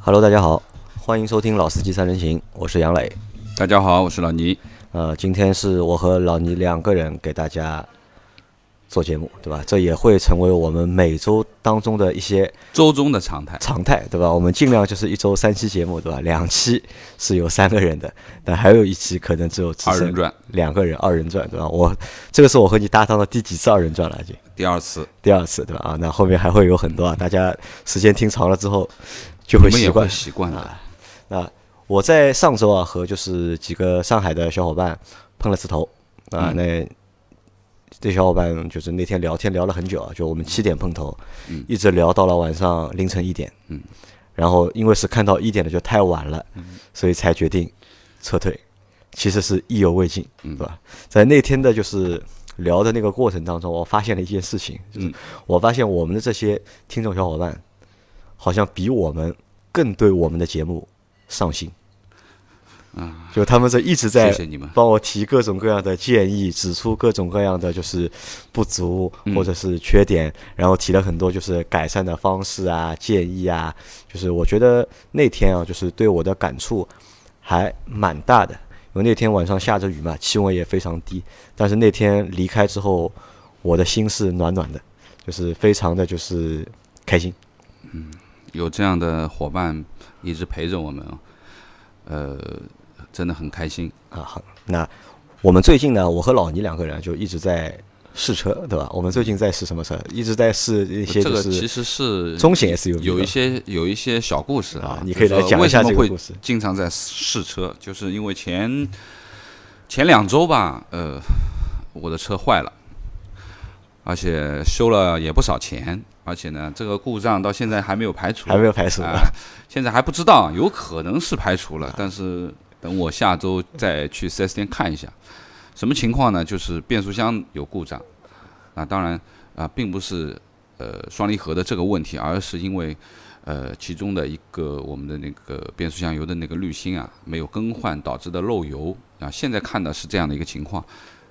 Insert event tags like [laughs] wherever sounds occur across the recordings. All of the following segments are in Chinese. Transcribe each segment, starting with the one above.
Hello，大家好，欢迎收听《老司机三人行》，我是杨磊。大家好，我是老倪。呃，今天是我和老倪两个人给大家做节目，对吧？这也会成为我们每周当中的一些周中的常态。常态，对吧？我们尽量就是一周三期节目，对吧？两期是有三个人的，但还有一期可能只有只二人转，两个人，二人转，对吧？我这个是我和你搭档的第几次二人转了？已经第二次，第二次，对吧？啊，那后面还会有很多啊，大家时间听长了之后就会习惯会习惯的。啊。那我在上周啊和就是几个上海的小伙伴碰了次头。啊，嗯。那这小伙伴就是那天聊天聊了很久啊，就我们七点碰头，嗯。一直聊到了晚上凌晨一点，嗯，然后因为是看到一点的就太晚了，所以才决定撤退，其实是意犹未尽，嗯。对吧？在那天的就是聊的那个过程当中，我发现了一件事情，就是嗯。我发现我们的这些听众小伙伴，好像比我们更对我们的节目上心。啊，就他们这一直在谢谢你们帮我提各种各样的建议，指出各种各样的就是不足嗯或者是缺点，然后提了很多就是改善的方式啊、建议啊。就是我觉得那天啊，就是对我的感触还蛮大的，因为那天晚上下着雨嘛，气温也非常低。但是那天离开之后，我的心是暖暖的，就是非常的就是开心。有这样的伙伴一直陪着我们，呃，真的很开心。啊，好，那我们最近呢，我和老倪两个人就一直在试车，对吧？我们最近在试什么车？一直在试一些这个其实是中型 SUV 有一些有一些小故事啊啊。你可以来讲一下这个故事经常在试车，就是因为前前两周吧，呃，我的车坏了，而且修了也不少钱，而且呢，这个故障到现在还没有排除，还没有排除啊，现在还不知道，有可能是排除了，但是等我下周再去 4S 店看一下，什么情况呢？就是变速箱有故障，那当然啊，并不是呃双离合的这个问题，而是因为呃其中的一个我们的那个变速箱油的那个滤芯啊没有更换导致的漏油啊，现在看的是这样的一个情况，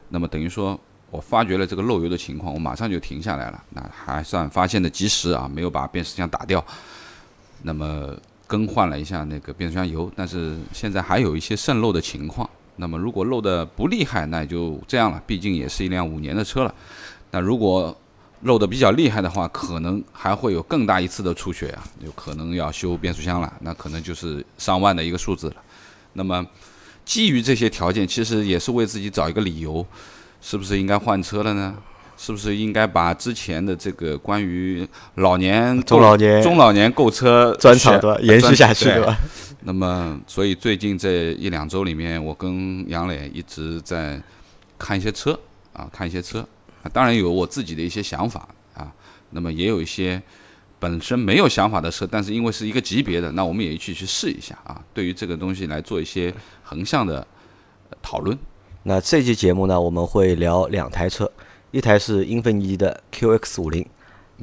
那么等于说。我发觉了这个漏油的情况，我马上就停下来了，那还算发现的及时啊，没有把变速箱打掉。那么更换了一下那个变速箱油，但是现在还有一些渗漏的情况。那么如果漏的不厉害，那也就这样了，毕竟也是一辆五年的车了。那如果漏的比较厉害的话，可能还会有更大一次的出血啊，有可能要修变速箱了，那可能就是上万的一个数字了。那么基于这些条件，其实也是为自己找一个理由，是不是应该换车了呢？是不是应该把之前的这个关于老年中老年中老年购车专场的？延续下去，对对吧？那么，所以最近这一两周里面，我跟杨磊一直在看一些车啊，看一些车。啊、当然有我自己的一些想法啊，那么也有一些本身没有想法的车，但是因为是一个级别的，那我们也一起去试一下啊。对于这个东西来做一些横向的呃讨论。那这期节目呢，我们会聊两台车，一台是英菲尼迪的 QX 五零，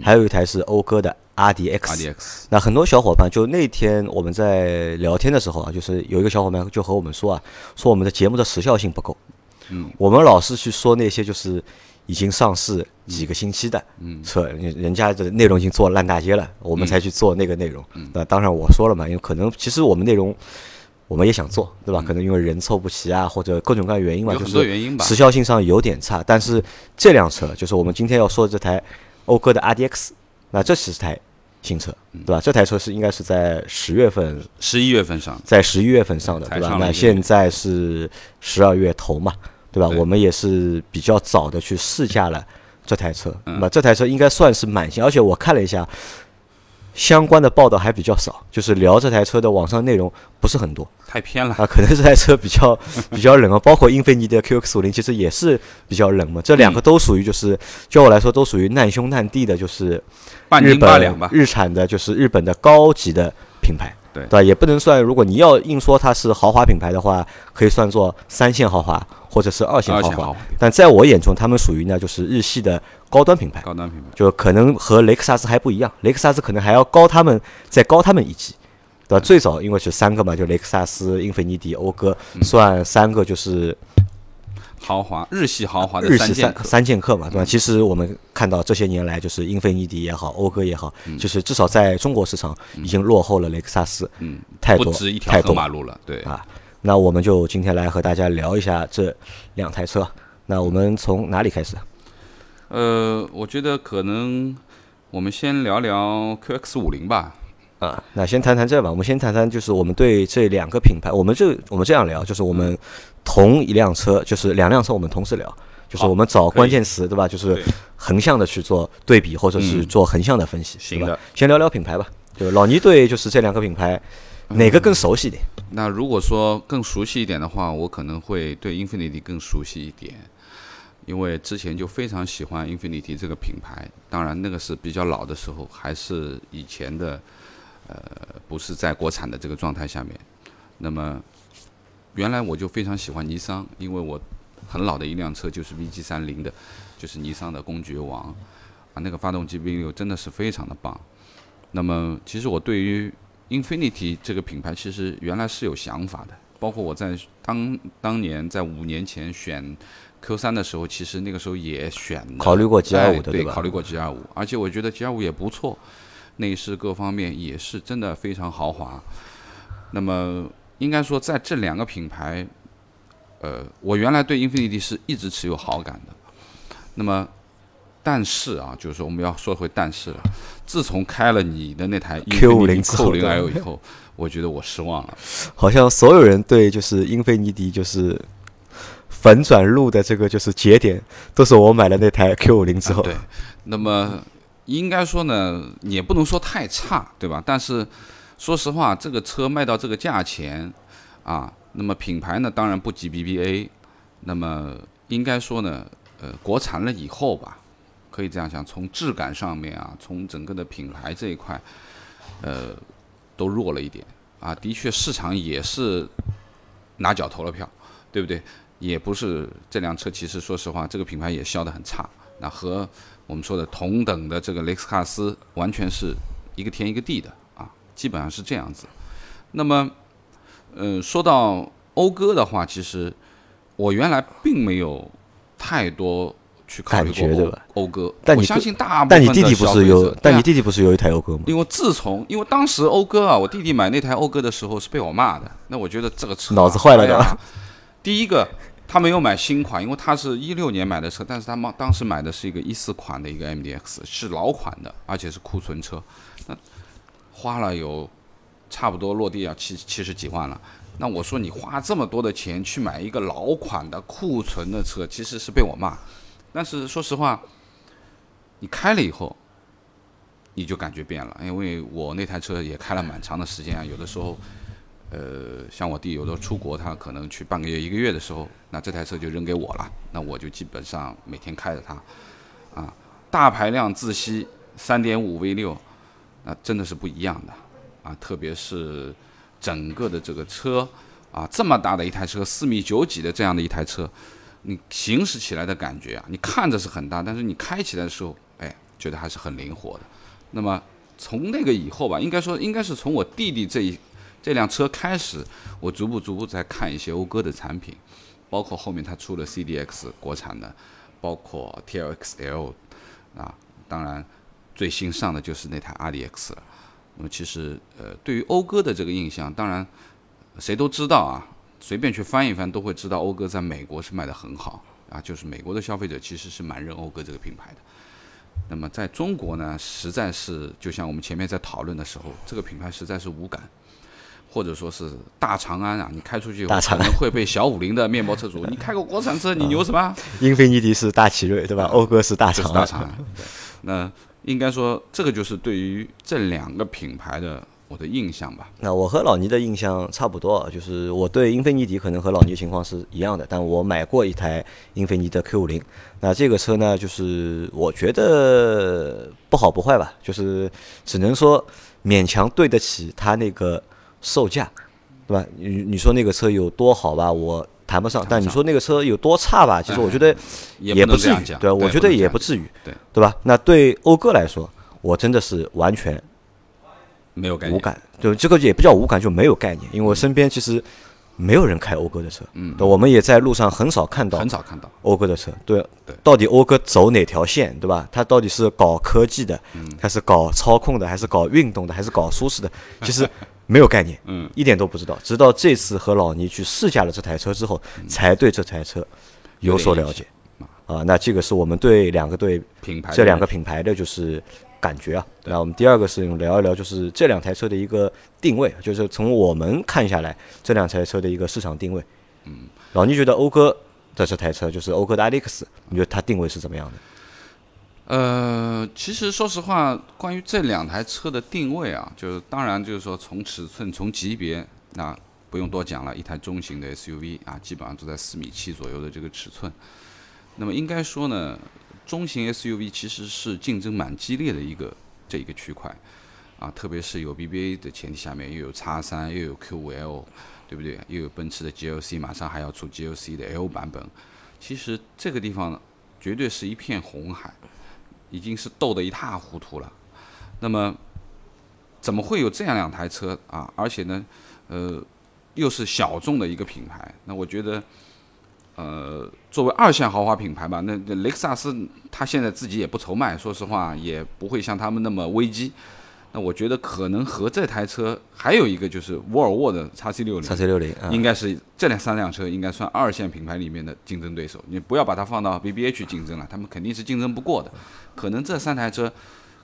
还有一台是讴歌的 RDX。RDX 那很多小伙伴就那天我们在聊天的时候啊，就是有一个小伙伴就和我们说啊，说我们的节目的时效性不够。嗯，我们老是去说那些就是已经上市几个星期的车，人人家的内容已经做烂大街了，我们才去做那个内容。那当然我说了嘛，因为可能其实我们内容我们也想做，对吧？可能因为人凑不齐啊，或者各种各样的原因吧，就是时效性上有点差。但是这辆车就是我们今天要说的这台讴歌的 RDX，那这是台新车，对吧？这台车是应该是在十月份十一月份上，在十一月份上的，对吧那现在是十二月头嘛，对吧？我们也是比较早的去试驾了这台车，嗯那么这台车应该算是满新，而且我看了一下，相关的报道还比较少，就是聊这台车的网上内容不是很多。太偏了。啊，[laughs] 可能这台车比较 [laughs] 比较冷啊，包括英菲尼迪的 QX 五零其实也是比较冷嘛，这两个嗯都属于就是就我来说都属于难兄难弟的，就是日半斤八本两吧，日产的就是日本的高级的品牌，对吧？也不能算，如果你要硬说它是豪华品牌的话，可以算作三线豪华或者是二线豪华。二线豪华但在我眼中，他们属于呢就是日系的高端品牌，高端品牌。就可能和雷克萨斯还不一样，雷克萨斯可能还要高他们再高他们一级。对吧？最早因为是三个嘛，就雷克萨斯、英菲尼迪、讴歌，算三个就是豪华日系豪华的日系三三剑客，三剑客嘛，对吧？其实我们看到这些年来，就是英菲尼迪也好，讴歌也好，就是至少在中国市场已经落后了雷克萨斯嗯，太多不止一条太多河马路了，对，啊。那我们就今天来和大家聊一下这两台车。那我们从哪里开始？呃，我觉得可能我们先聊聊 QX 五零吧，啊，那先谈谈这吧。我们先谈谈，就是我们对这两个品牌，我们这我们这样聊，就是我们同一辆车，就是两辆车，我们同时聊，就是我们找关键词，对吧？就是横向的去做对比，或者是嗯做横向的分析，行的？先聊聊品牌吧。就老倪对就是这两个品牌，哪个更熟悉一点？那如果说更熟悉一点的话，我可能会对 Infinity 更熟悉一点，因为之前就非常喜欢 Infinity 这个品牌。当然，那个是比较老的时候，还是以前的，呃，不是在国产的这个状态下面。那么，原来我就非常喜欢尼桑，因为我很老的一辆车就是 VG 三零的，就是尼桑的公爵王啊，那个发动机 V 六真的是非常的棒。那么，其实我对于 Infinity 这个品牌其实原来是有想法的，包括我在当当年在五年前选 Q 三的时候，其实那个时候也选考虑过 GR5 哎的对吧对考虑过 G 二五，而且我觉得 G 二五也不错，内饰各方面也是真的非常豪华。那么应该说在这两个品牌，呃，我原来对 Infinity 是一直持有好感的。那么，但是啊，就是说我们要说回但是了。自从开了你的那台 Q50 之后 Q 零 L 以后，我觉得我失望了。[laughs] 好像所有人对就是英菲尼迪就是反转路的这个就是节点，都是我买了那台 Q 五零之后。对，那么应该说呢，也不能说太差，对吧？但是说实话，这个车卖到这个价钱啊，那么品牌呢，当然不及 BBA，那么应该说呢，呃，国产了以后吧，可以这样想，从质感上面啊，从整个的品牌这一块，呃，都弱了一点啊。的确，市场也是拿脚投了票，对不对？也不是这辆车，其实说实话，这个品牌也销得很差。那和我们说的同等的这个雷克萨斯完全是一个天一个地的，基本上是这样子。那么，呃，说到讴歌的话，其实我原来并没有太多去考虑过讴讴歌，但你我相信大部分但你弟弟不是有但你弟弟不是有一台讴歌吗？因为自从因为当时讴歌啊，我弟弟买那台讴歌的时候是被我骂的，那我觉得这个车啊、脑子坏了哎呀对吧第一个，他没有买新款，因为他是一六年买的车，但是他当当时买的是一个一四款的一个 MDX，是老款的，而且是库存车，那花了有差不多落地要七七十几万了。那我说你花这么多的钱去买一个老款的库存的车，其实是被我骂。但是说实话，你开了以后，你就感觉变了，因为我那台车也开了蛮长的时间啊，有的时候，呃，像我弟有的候出国，他可能去半个月、一个月的时候，那这台车就扔给我了，那我就基本上每天开着它，啊，大排量自吸三点五 V 六，那真的是不一样的啊，特别是整个的这个车啊，这么大的一台车，四米九几的这样的一台车，你行驶起来的感觉啊，你看着是很大，但是你开起来的时候，哎，觉得还是很灵活的。那么从那个以后吧，应该说应该是从我弟弟这一这辆车开始，我逐步逐步在看一些讴歌的产品，包括后面它出了 CDX 国产的，包括 TLXL 啊，当然最新上的就是那台 RDX 了。那么其实呃，对于讴歌的这个印象，当然谁都知道啊，随便去翻一翻都会知道讴歌在美国是卖得很好啊，就是美国的消费者其实是蛮认讴歌这个品牌的。那么在中国呢，实在是就像我们前面在讨论的时候，这个品牌实在是无感，或者说是大长安啊，你开出去以后大长安可能会被小五菱的面包车主，[laughs] 你开个国产车，你牛什么？英菲尼迪是大奇瑞，对吧？讴歌是大这长大长那应该说这个就是对于这两个品牌的我的印象吧。那我和老倪的印象差不多，就是我对英菲尼迪可能和老倪情况是一样的，但我买过一台英菲尼迪的 Q 五零。那这个车呢，就是我觉得不好不坏吧，就是只能说勉强对得起它那个售价，对吧？你你说那个车有多好吧，我谈不上；但你说那个车有多差吧，其实我觉得也不至于对，我觉得也不至于，对对吧？那对讴歌来说，我真的是完全没有概念。无感，就这个也不叫无感，就没有概念。因为我身边其实没有人开讴歌的车，嗯，我们也在路上很少看到很少看到讴歌的车，对对，到底讴歌走哪条线，对吧？它到底是搞科技的，嗯还是搞操控的，还是搞运动的，还是搞舒适的？其实没有概念，嗯，一点都不知道。直到这次和老倪去试驾了这台车之后，才对这台车有所了解。啊，那这个是我们对两个对品牌这两个品牌的就是感觉啊。那我们第二个是聊一聊，就是这两台车的一个定位，就是从我们看下来这两台车的一个市场定位。嗯，老倪觉得讴歌的这台车，就是讴歌的 iX，你觉得它定位是怎么样的？呃，其实说实话，关于这两台车的定位啊，就是当然就是说从尺寸、从级别，那不用多讲了，一台中型的 SUV 啊，基本上都在四米七左右的这个尺寸。那么应该说呢，中型 SUV 其实是竞争蛮激烈的一个这一个区块，啊，特别是有 BBA 的前提下面，又有叉三，又有 Q5L，对不对？又有奔驰的 GLC，马上还要出 GLC 的 L 版本。其实这个地方绝对是一片红海，已经是斗得一塌糊涂了。那么怎么会有这样两台车啊？而且呢，呃，又是小众的一个品牌。那我觉得。呃，作为二线豪华品牌吧，那雷克萨斯它现在自己也不愁卖，说实话也不会像他们那么危机。那我觉得可能和这台车还有一个就是沃尔沃的叉 C 六零，叉 C 六零应该是这两三辆车应该算二线品牌里面的竞争对手。你不要把它放到 BBA 去竞争了，他们肯定是竞争不过的。可能这三台车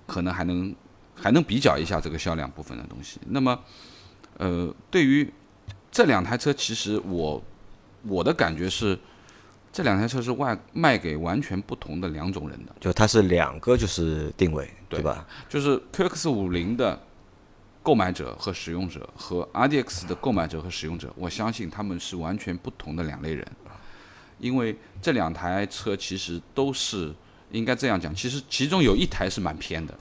可能还能还能比较一下这个销量部分的东西。那么，呃，对于这两台车，其实我。我的感觉是，这两台车是外卖给完全不同的两种人的，就它是两个就是定位，对吧？就是 QX 五零的购买者和使用者和 RDX 的购买者和使用者，我相信他们是完全不同的两类人，因为这两台车其实都是应该这样讲，其实其中有一台是蛮偏的，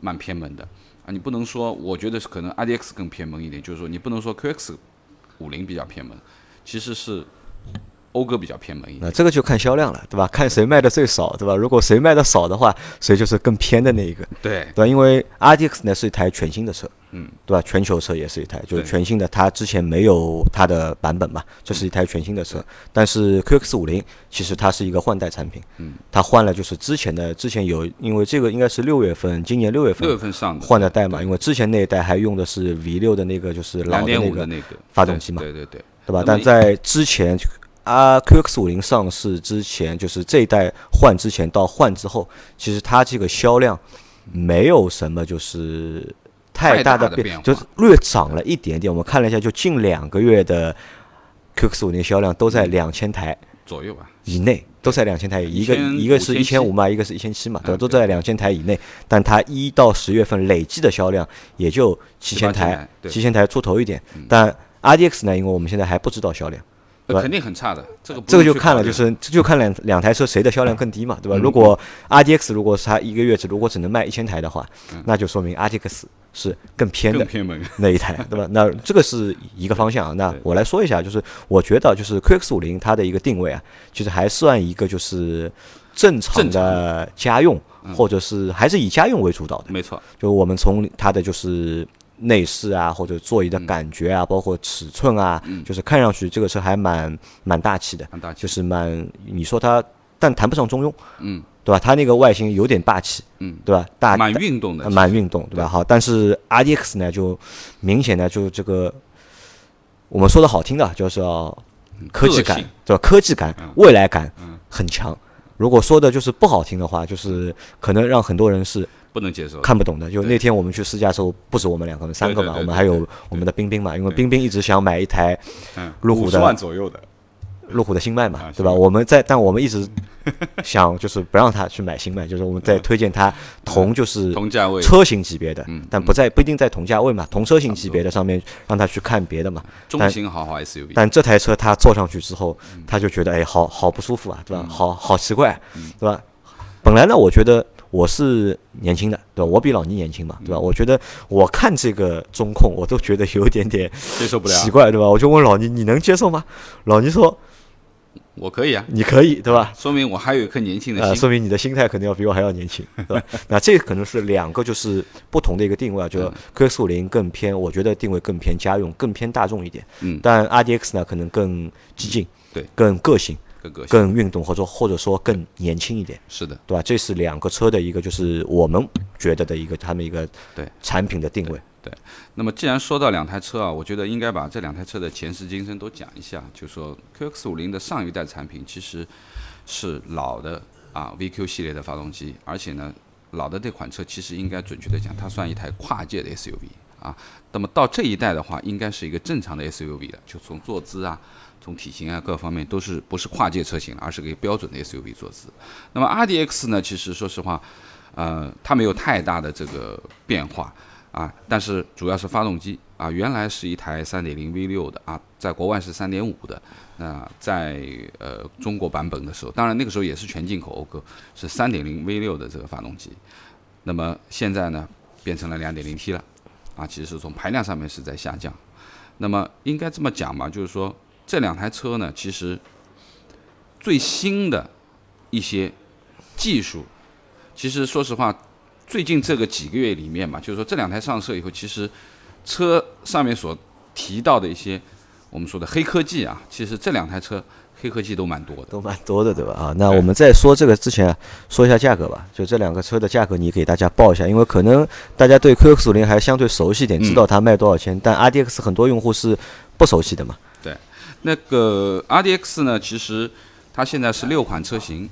蛮偏门的啊，你不能说，我觉得是可能 RDX 更偏门一点，就是说你不能说 QX 五零比较偏门。其实是讴歌比较偏门一点，那这个就看销量了，对吧？看谁卖的最少，对吧？如果谁卖的少的话，谁就是更偏的那一个，对对吧？因为 RDX 呢是一台全新的车，嗯，对吧？全球车也是一台，就是全新的，它之前没有它的版本嘛，这是一台全新的车。但是 QX 五零其实它是一个换代产品，嗯，它换了就是之前的，之前有，因为这个应该是六月份，今年六月份六月份上的换的代嘛，因为之前那一代还用的是 V 六的那个就是老的那个那个发动机嘛，对对对。对吧？但在之前啊，QX 五零上市之前，就是这一代换之前到换之后，其实它这个销量没有什么就是太大的变，就是略涨了一点点。我们看了一下，就近两个月的 QX 五零销量都在两千台左右吧，以内都在两千台，一个一个是一千五嘛，一个是一千七嘛，对吧？都在两千台以内。但它一到十月份累计的销量也就七千台，七千台出头一点，但。R D X 呢？因为我们现在还不知道销量？肯定很差的。这个这个就看了，就是这就看两两台车谁的销量更低嘛，对吧？如果 R D X 如果是它一个月只如果只能卖一千台的话，那就说明 R D X 是更偏的那一台，对吧？那这个是一个方向啊。那我来说一下，就是我觉得就是 Q X 五零它的一个定位啊，其实还算一个就是正常的家用，或者是还是以家用为主导的。没错，就我们从它的就是。内饰啊，或者座椅的感觉啊，包括尺寸啊，就是看上去这个车还蛮蛮大气的，就是蛮你说它，但谈不上中庸，嗯，对吧？它那个外形有点霸气，嗯，对吧？大蛮运动的，蛮运动，对吧？好，但是 R D X 呢，就明显呢就这个，我们说的好听的，就是要科技感，对吧？科技感、未来感很强。如果说的就是不好听的话，就是可能让很多人是。不能接受，看不懂的。就那天我们去试驾的时候，不止我们两个人，三个嘛，我们还有我们的冰冰嘛。因为冰冰一直想买一台路虎的万左右的路虎的新迈嘛，对吧？我们在，但我们一直 [laughs] 想就是不让他去买新迈，就是我们在推荐他同就是同价位车型级别的，但不在不一定在同价位嘛，同车型级别的上面让他去看别的嘛。中型豪华 SUV，但这台车他坐上去之后，他就觉得哎，好好不舒服啊，对吧？好好奇怪，对吧？本来呢，我觉得。我是年轻的，对吧？我比老倪年轻嘛，对吧？我觉得我看这个中控，我都觉得有点点接受不了，奇怪，对吧？我就问老倪，你能接受吗？老倪说，我可以啊，你可以对吧？说明我还有一颗年轻的呃，心。说明你的心态肯定要比我还要年轻，[laughs] 对吧？那这可能是两个就是不同的一个定位啊，就嗯 QX 五零更偏，我觉得定位更偏家用，更偏大众一点。嗯但 RDX 呢可能更激进，对，更个性，更更运动，或者说或者说更年轻一点，是的，对吧？这是两个车的一个就是我们觉得的一个他们一个对产品的定位。对那么既然说到两台车啊，我觉得应该把这两台车的前世今生都讲一下。就说 QX 五零的上一代产品其实是老的啊 VQ 系列的发动机，而且呢，老的这款车其实应该准确的讲，它算一台跨界的 SUV 啊。那么到这一代的话，应该是一个正常的 SUV 了，就从坐姿啊。从体型啊各方面都是不是跨界车型了，而是个标准的 SUV 坐姿。那么 RDX 呢，其实说实话，呃，它没有太大的这个变化。啊，但是主要是发动机啊，原来是一台3.0 V6 的啊，在国外是3.5的，那在呃中国版本的时候，当然那个时候也是全进口讴歌，是3.0 V6 的这个发动机，那么现在呢变成了 2.0T 了，啊，其实是从排量上面是在下降，那么应该这么讲嘛，就是说这两台车呢，其实最新的一些技术，其实说实话。最近这个几个月里面嘛，就是说这两台上市以后，其实车上面所提到的一些我们说的黑科技啊，其实这两台车黑科技都蛮多的，都蛮多的，对吧？啊，那我们在说这个之前，说一下价格吧。就这两个车的价格，你给大家报一下，因为可能大家对 QX 五零还相对熟悉点，知道它卖多少钱。但 RDX 很多用户是不熟悉的嘛。那个 RDX 呢，其实它现在是六款车型。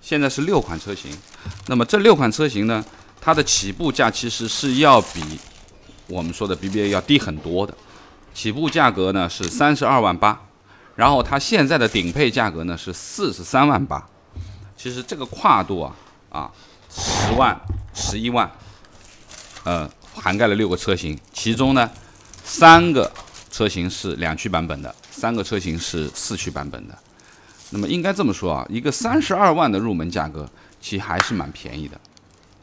现在是六款车型，那么这六款车型呢，它的起步价其实是要比我们说的 BBA 要低很多的，起步价格呢是三十二万八，然后它现在的顶配价格呢是四十三万八，其实这个跨度啊啊十万十一万，呃涵盖了六个车型，其中呢三个车型是两驱版本的，三个车型是四驱版本的。那么应该这么说啊，一个三十二万的入门价格，其实还是蛮便宜的，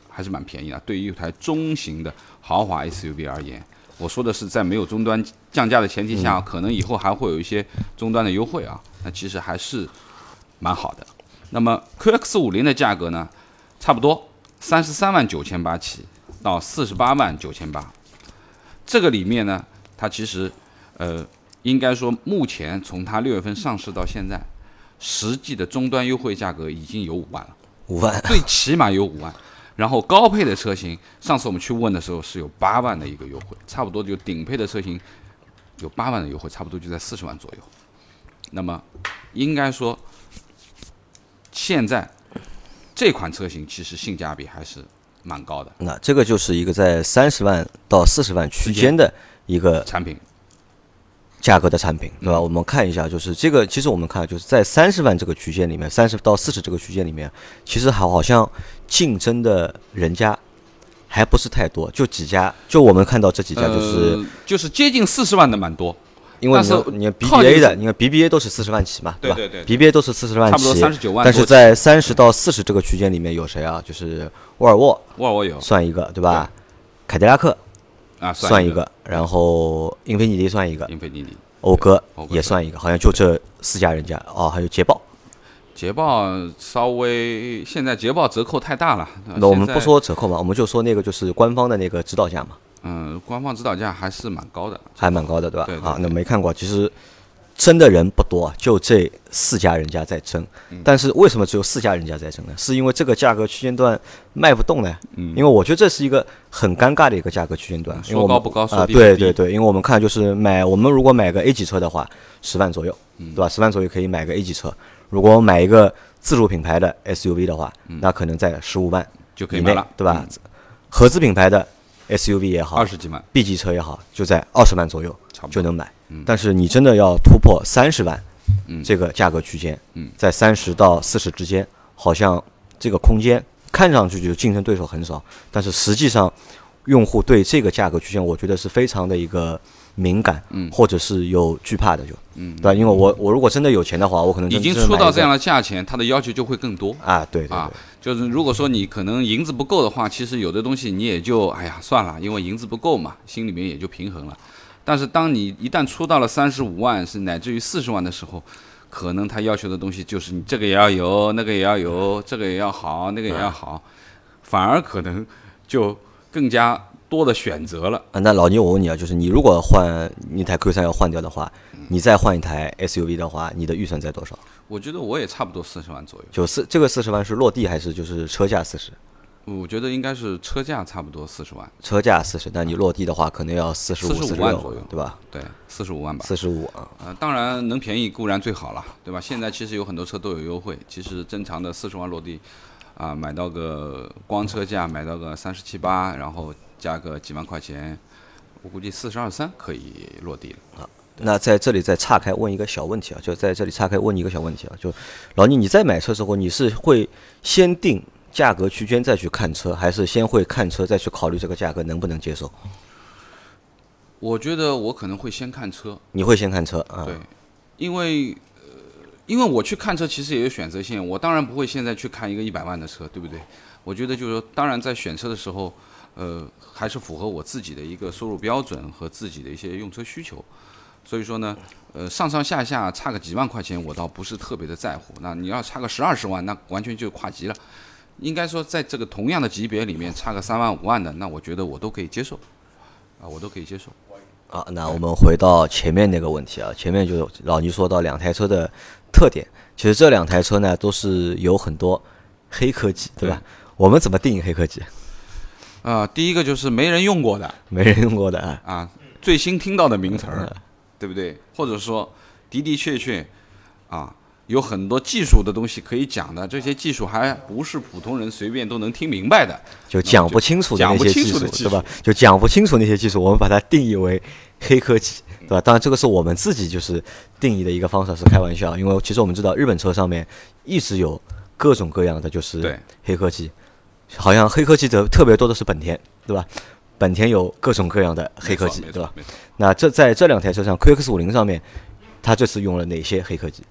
还是蛮便宜的。对于一台中型的豪华 SUV 而言，我说的是在没有终端降价的前提下，可能以后还会有一些终端的优惠啊，那其实还是蛮好的。那么 QX 五零的价格呢，差不多三十三万九千八起到四十八万九千八，这个里面呢，它其实呃，应该说目前从它六月份上市到现在。实际的终端优惠价格已经有五万了，五万，最起码有五万。然后高配的车型，上次我们去问的时候是有八万的一个优惠，差不多就顶配的车型有八万的优惠，差不多就在四十万左右。那么应该说，现在这款车型其实性价比还是蛮高的。那这个就是一个在三十万到四十万区间的一个产品。价格的产品，对吧？我们看一下，就是这个，其实我们看就是在三十万这个区间里面，三十到四十这个区间里面，其实好好像竞争的人家还不是太多，就几家，就我们看到这几家，就是、呃、就是接近四十万的蛮多。因为你看，你看 BBA 的，你看 BBA 都是四十万起嘛，对吧？对对，BBA 都是四十万起，差不多三十九万。但是在三十到四十这个区间里面有谁啊？就是沃尔沃，沃尔沃有算一个，对吧？凯迪拉克啊算一个，然后英菲尼迪算一个，英菲尼迪。讴歌也算一个，好像就这四家人家哦，还有捷豹。捷豹稍微现在捷豹折扣太大了。那我们不说折扣嘛，我们就说那个就是官方的那个指导价嘛。嗯，官方指导价还是蛮高的，还蛮高的，对吧？对,对,对。啊，那没看过，其实争的人不多，就这四家人家在争。嗯、但是为什么只有四家人家在争呢？是因为这个价格区间段卖不动呢？嗯。因为我觉得这是一个很尴尬的一个价格区间段。因为我说高不高，啊，对对对，因为我们看就是买，我们如果买个 A 级车的话，十万左右，嗯、对吧？十万左右可以买个 A 级车。如果买一个自主品牌的 SUV 的话，嗯、那可能在十五万就可以买了，对吧？合资品牌的 SUV 也好，二十几万，B 级车也好，就在二十万左右就能买。嗯、但是你真的要突破三十万，嗯、这个价格区间，嗯、在三十到四十之间，好像这个空间看上去就竞争对手很少，但是实际上用户对这个价格区间，我觉得是非常的一个敏感，嗯、或者是有惧怕的，就，嗯、对吧？因为我我如果真的有钱的话，我可能已经出到这样的价钱，它的要求就会更多啊，对对对。啊就是如果说你可能银子不够的话，其实有的东西你也就哎呀算了，因为银子不够嘛，心里面也就平衡了。但是当你一旦出到了三十五万是乃至于四十万的时候，可能他要求的东西就是你这个也要有，那个也要有，这个也要好，那个也要好，反而可能就更加多的选择了。啊，那老倪，我问你啊，就是你如果换一台 Q 三要换掉的话，你再换一台 SUV 的话，你的预算在多少？我觉得我也差不多四十万左右。就四这个四十万是落地还是就是车价四十？我觉得应该是车价差不多四十万，车价四十，那你落地的话可能要四十五、45万左右对吧？对，四十五万吧。四十五啊，呃，当然能便宜固然最好了，对吧？现在其实有很多车都有优惠，其实正常的四十万落地，啊、买到个光车价买到个三十七八，然后加个几万块钱，我估计四十二三可以落地了啊。那在这里再岔开问一个小问题啊，就在这里岔开问你一个小问题啊，就老倪，你在买车时候，你是会先定价格区间再去看车，还是先会看车再去考虑这个价格能不能接受？我觉得我可能会先看车，你会先看车啊？对，因为呃，因为我去看车其实也有选择性，我当然不会现在去看一个一百万的车，对不对？我觉得就是说，当然在选车的时候，呃，还是符合我自己的一个收入标准和自己的一些用车需求。所以说呢，呃，上上下下差个几万块钱，我倒不是特别的在乎。那你要差个十二十万，那完全就跨级了。应该说，在这个同样的级别里面，差个三万五万的，那我觉得我都可以接受，啊，我都可以接受。啊，那我们回到前面那个问题啊，前面就老倪说到两台车的特点，其实这两台车呢都是有很多黑科技，对吧？我们怎么定义黑科技？啊、第一个就是没人用过的，[laughs] 没人用过的啊，啊，最新听到的名词儿，对不对？或者说的的确确啊，有很多技术的东西可以讲的，这些技术还不是普通人随便都能听明白的。就讲不清楚的那些技术，对吧？就讲不清楚那些技术，我们把它定义为黑科技，对吧？当然，这个是我们自己就是定义的一个方式，是开玩笑，因为其实我们知道日本车上面一直有各种各样的就是黑科技，好像黑科技的特别多的是本田，对吧？本田有各种各样的黑科技对吧？？那这在这两台车上，QX 五零上面，它这次用了哪些黑科技？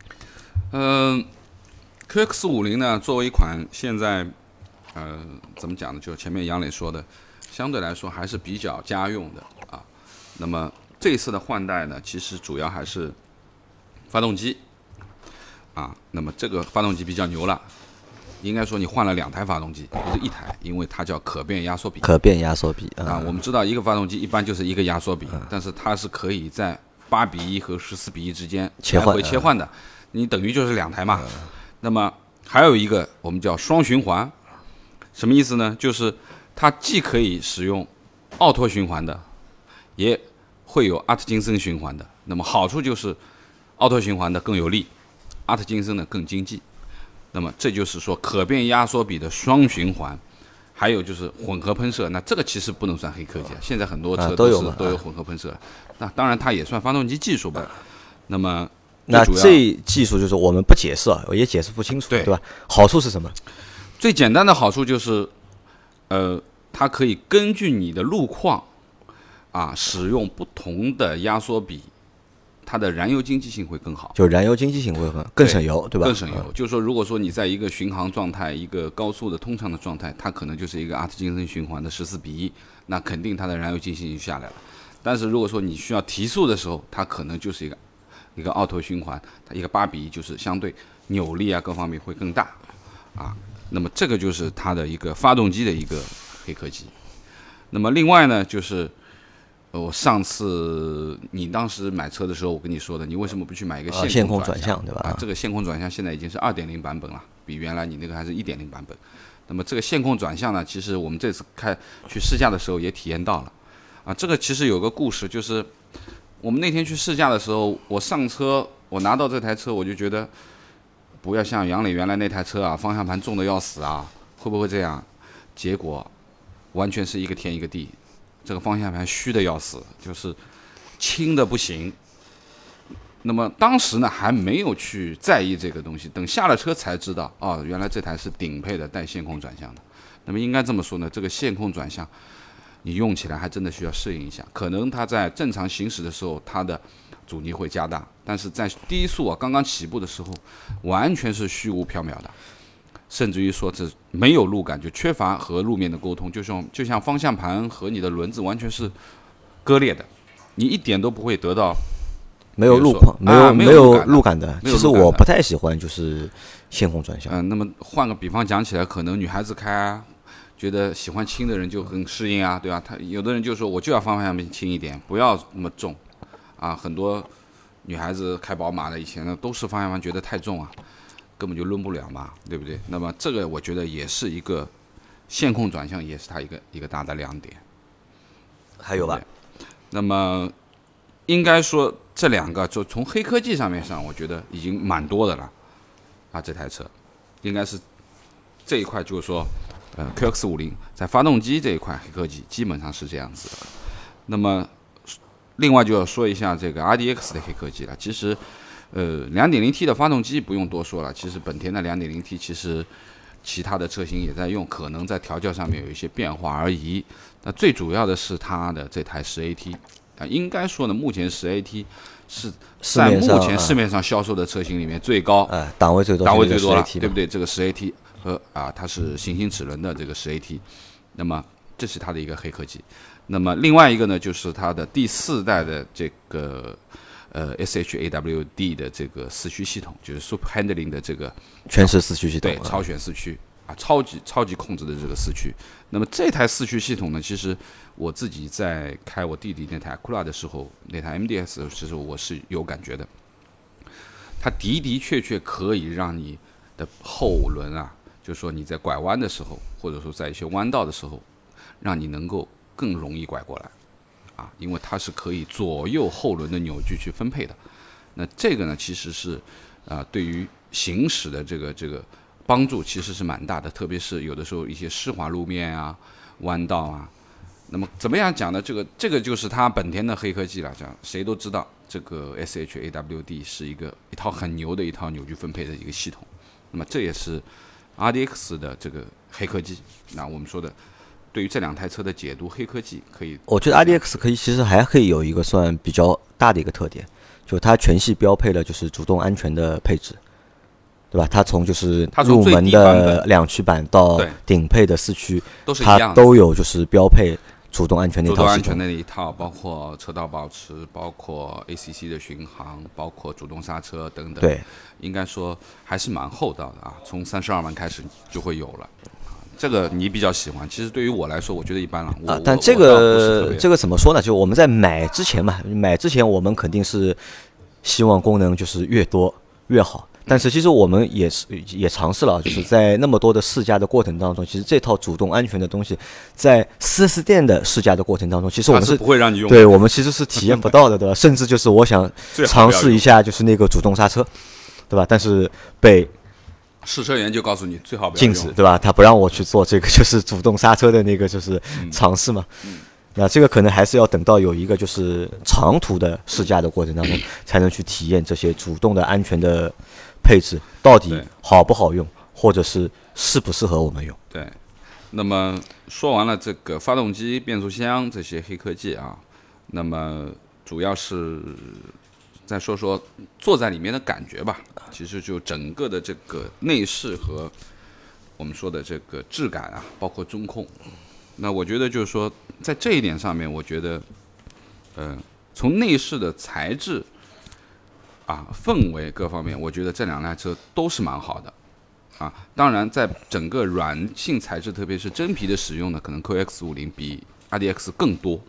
嗯、q x 五零呢，作为一款现在呃怎么讲呢？就前面杨磊说的，相对来说还是比较家用的啊。那么这一次的换代呢，其实主要还是发动机啊。那么这个发动机比较牛了，应该说你换了两台发动机，不是一台，因为它叫可变压缩比。可变压缩比啊，啊，我们知道一个发动机一般就是一个压缩嗯比，但是它是可以在八比一和十四比一之间来回切换的，你等于就是两台嘛。那么还有一个我们叫双循环，什么意思呢？就是它既可以使用奥拓循环的，也会有阿特金森循环的。那么好处就是奥拓循环的更有力，阿特金森的更经济。那么这就是说可变压缩比的双循环。还有就是混合喷射，那这个其实不能算黑科技啊。现在很多啊车都是都有混合喷射，那当然它也算发动机技术吧。那么那这技术就是我们不解释啊，也解释不清楚，对对吧？好处是什么？最简单的好处就是，呃，它可以根据你的路况啊，使用不同的压缩比，它的燃油经济性会更好。就燃油经济性会更更省油，对吧？更省油。就是说，如果说你在一个巡航状态、一个高速的通畅的状态，它可能就是一个阿特金森循环的十四比一，那肯定它的燃油经济性就下来了。但是如果说你需要提速的时候，它可能就是一个一个奥拓循环，它一个八比一，就是相对扭力啊各方面会更大啊。那么这个就是它的一个发动机的一个黑科技。那么另外呢，就是呃我上次你当时买车的时候，我跟你说的，你为什么不去买一个啊线线控转控转向对吧啊，这个线控转向现在已经是二点零版本了，比原来你那个还是一点零版本。那么这个线控转向呢，其实我们这次开去试驾的时候也体验到了，啊，这个其实有个故事，就是我们那天去试驾的时候，我上车，我拿到这台车，我就觉得不要像杨磊原来那台车啊，方向盘重的要死啊，会不会这样？结果完全是一个天一个地，这个方向盘虚的要死，就是轻的不行。那么当时呢还没有去在意这个东西，等下了车才知道，哦，原来这台是顶配的带线控转向的。那么应该这么说呢，这个线控转向你用起来还真的需要适应一下，可能它在正常行驶的时候它的阻尼会加大，但是在低速啊刚刚起步的时候，完全是虚无缥缈的，甚至于说这没有路感，就缺乏和路面的沟通，就像就像方向盘和你的轮子完全是割裂的，你一点都不会得到没有路况，没有啊没有有路感的。其实我不太喜欢就是线控转向。嗯、那么换个比方讲起来，可能女孩子开啊，觉得喜欢轻的人就很适应啊，对吧？他有的人就说我就要方向盘轻一点，不要那么重，啊，很多女孩子开宝马的以前呢都是方向盘觉得太重啊，根本就抡不了嘛，对不对？那么这个我觉得也是一个线控转向，也是它一个一个大的亮点。还有吧？那么应该说这两个就从黑科技上面上，我觉得已经蛮多的了啊。这台车应该是这一块，就是说，呃，QX 五零在发动机这一块黑科技基本上是这样子的。那么另外就要说一下这个 RDX 的黑科技了。其实，呃，2.0T 的发动机不用多说了，其实本田的 2.0T 其实其他的车型也在用，可能在调教上面有一些变化而已。那最主要的是它的这台十 AT 啊，应该说呢，目前十 AT 是在目前市面上销售的车型里面最高、呃，档位最多，档位最多了，对不对？这个十 AT 和啊，它是行星齿轮的这个十 AT，那么这是它的一个黑科技。那么另外一个呢，就是它的第四代的这个呃 SHAWD 的这个四驱系统，就是 Super Handling 的这个全时四驱系统啊，对超选四驱啊，超级超级控制的这个四驱。那么这台四驱系统呢，其实我自己在开我弟弟那台 Acura 的时候，那台 MDS，其实我是有感觉的。它的的确确可以让你的后轮啊，就是说你在拐弯的时候，或者说在一些弯道的时候，让你能够更容易拐过来啊，因为它是可以左右后轮的扭矩去分配的。那这个呢，其实是啊、对于行驶的这个这个帮助其实是蛮大的，特别是有的时候一些湿滑路面啊、弯道啊。那么怎么样讲呢？这个这个就是它本田的黑科技了，讲谁都知道，这个 SHAWD 是一个一套很牛的一套扭矩分配的一个系统。那么这也是 RDX 的这个黑科技。那我们说的对于这两台车的解读，黑科技可以我觉得 RDX 可以，其实还可以有一个算比较大的一个特点，就它全系标配了就是主动安全的配置，对吧？它从就是入门的两驱版到顶配的四驱，它。都有就是标配主动安全那主动安全那一套，包括车道保持，包括 ACC 的巡航，包括主动刹车等等。，对，应该说还是蛮厚道的啊，从三十二万开始就会有了。啊这个你比较喜欢，其实对于我来说，我觉得一般了。啊但这个这个怎么说呢？就我们在买之前嘛，买之前我们肯定是希望功能就是越多越好。但是其实我们也是也尝试了，就是在那么多的试驾的过程当中，其实这套主动安全的东西，在 4S 店的试驾的过程当中，其实我们是是不会让你用。对我们其实是体验不到的，对吧？[laughs] 甚至就是我想尝试一下，就是那个主动刹车，对吧？但是被试车员就告诉你最好不要禁止，对吧？他不让我去做这个，[laughs] 就是主动刹车的那个，就是嗯尝试嘛。那这个可能还是要等到有一个就是长途的试驾的过程当中，[laughs] 才能去体验这些主动的安全的配置到底好不好用，或者是适不适合我们用。对，那么说完了这个发动机、变速箱这些黑科技啊，那么主要是再说说坐在里面的感觉吧。其实就整个的这个内饰和我们说的这个质感啊，包括中控，那我觉得就是说在这一点上面，我觉得，呃，从内饰的材质啊、氛围各方面，我觉得这两辆车都是蛮好的。啊，当然，在整个软性材质，特别是真皮的使用呢，可能 QX 五零比 RDX 更多。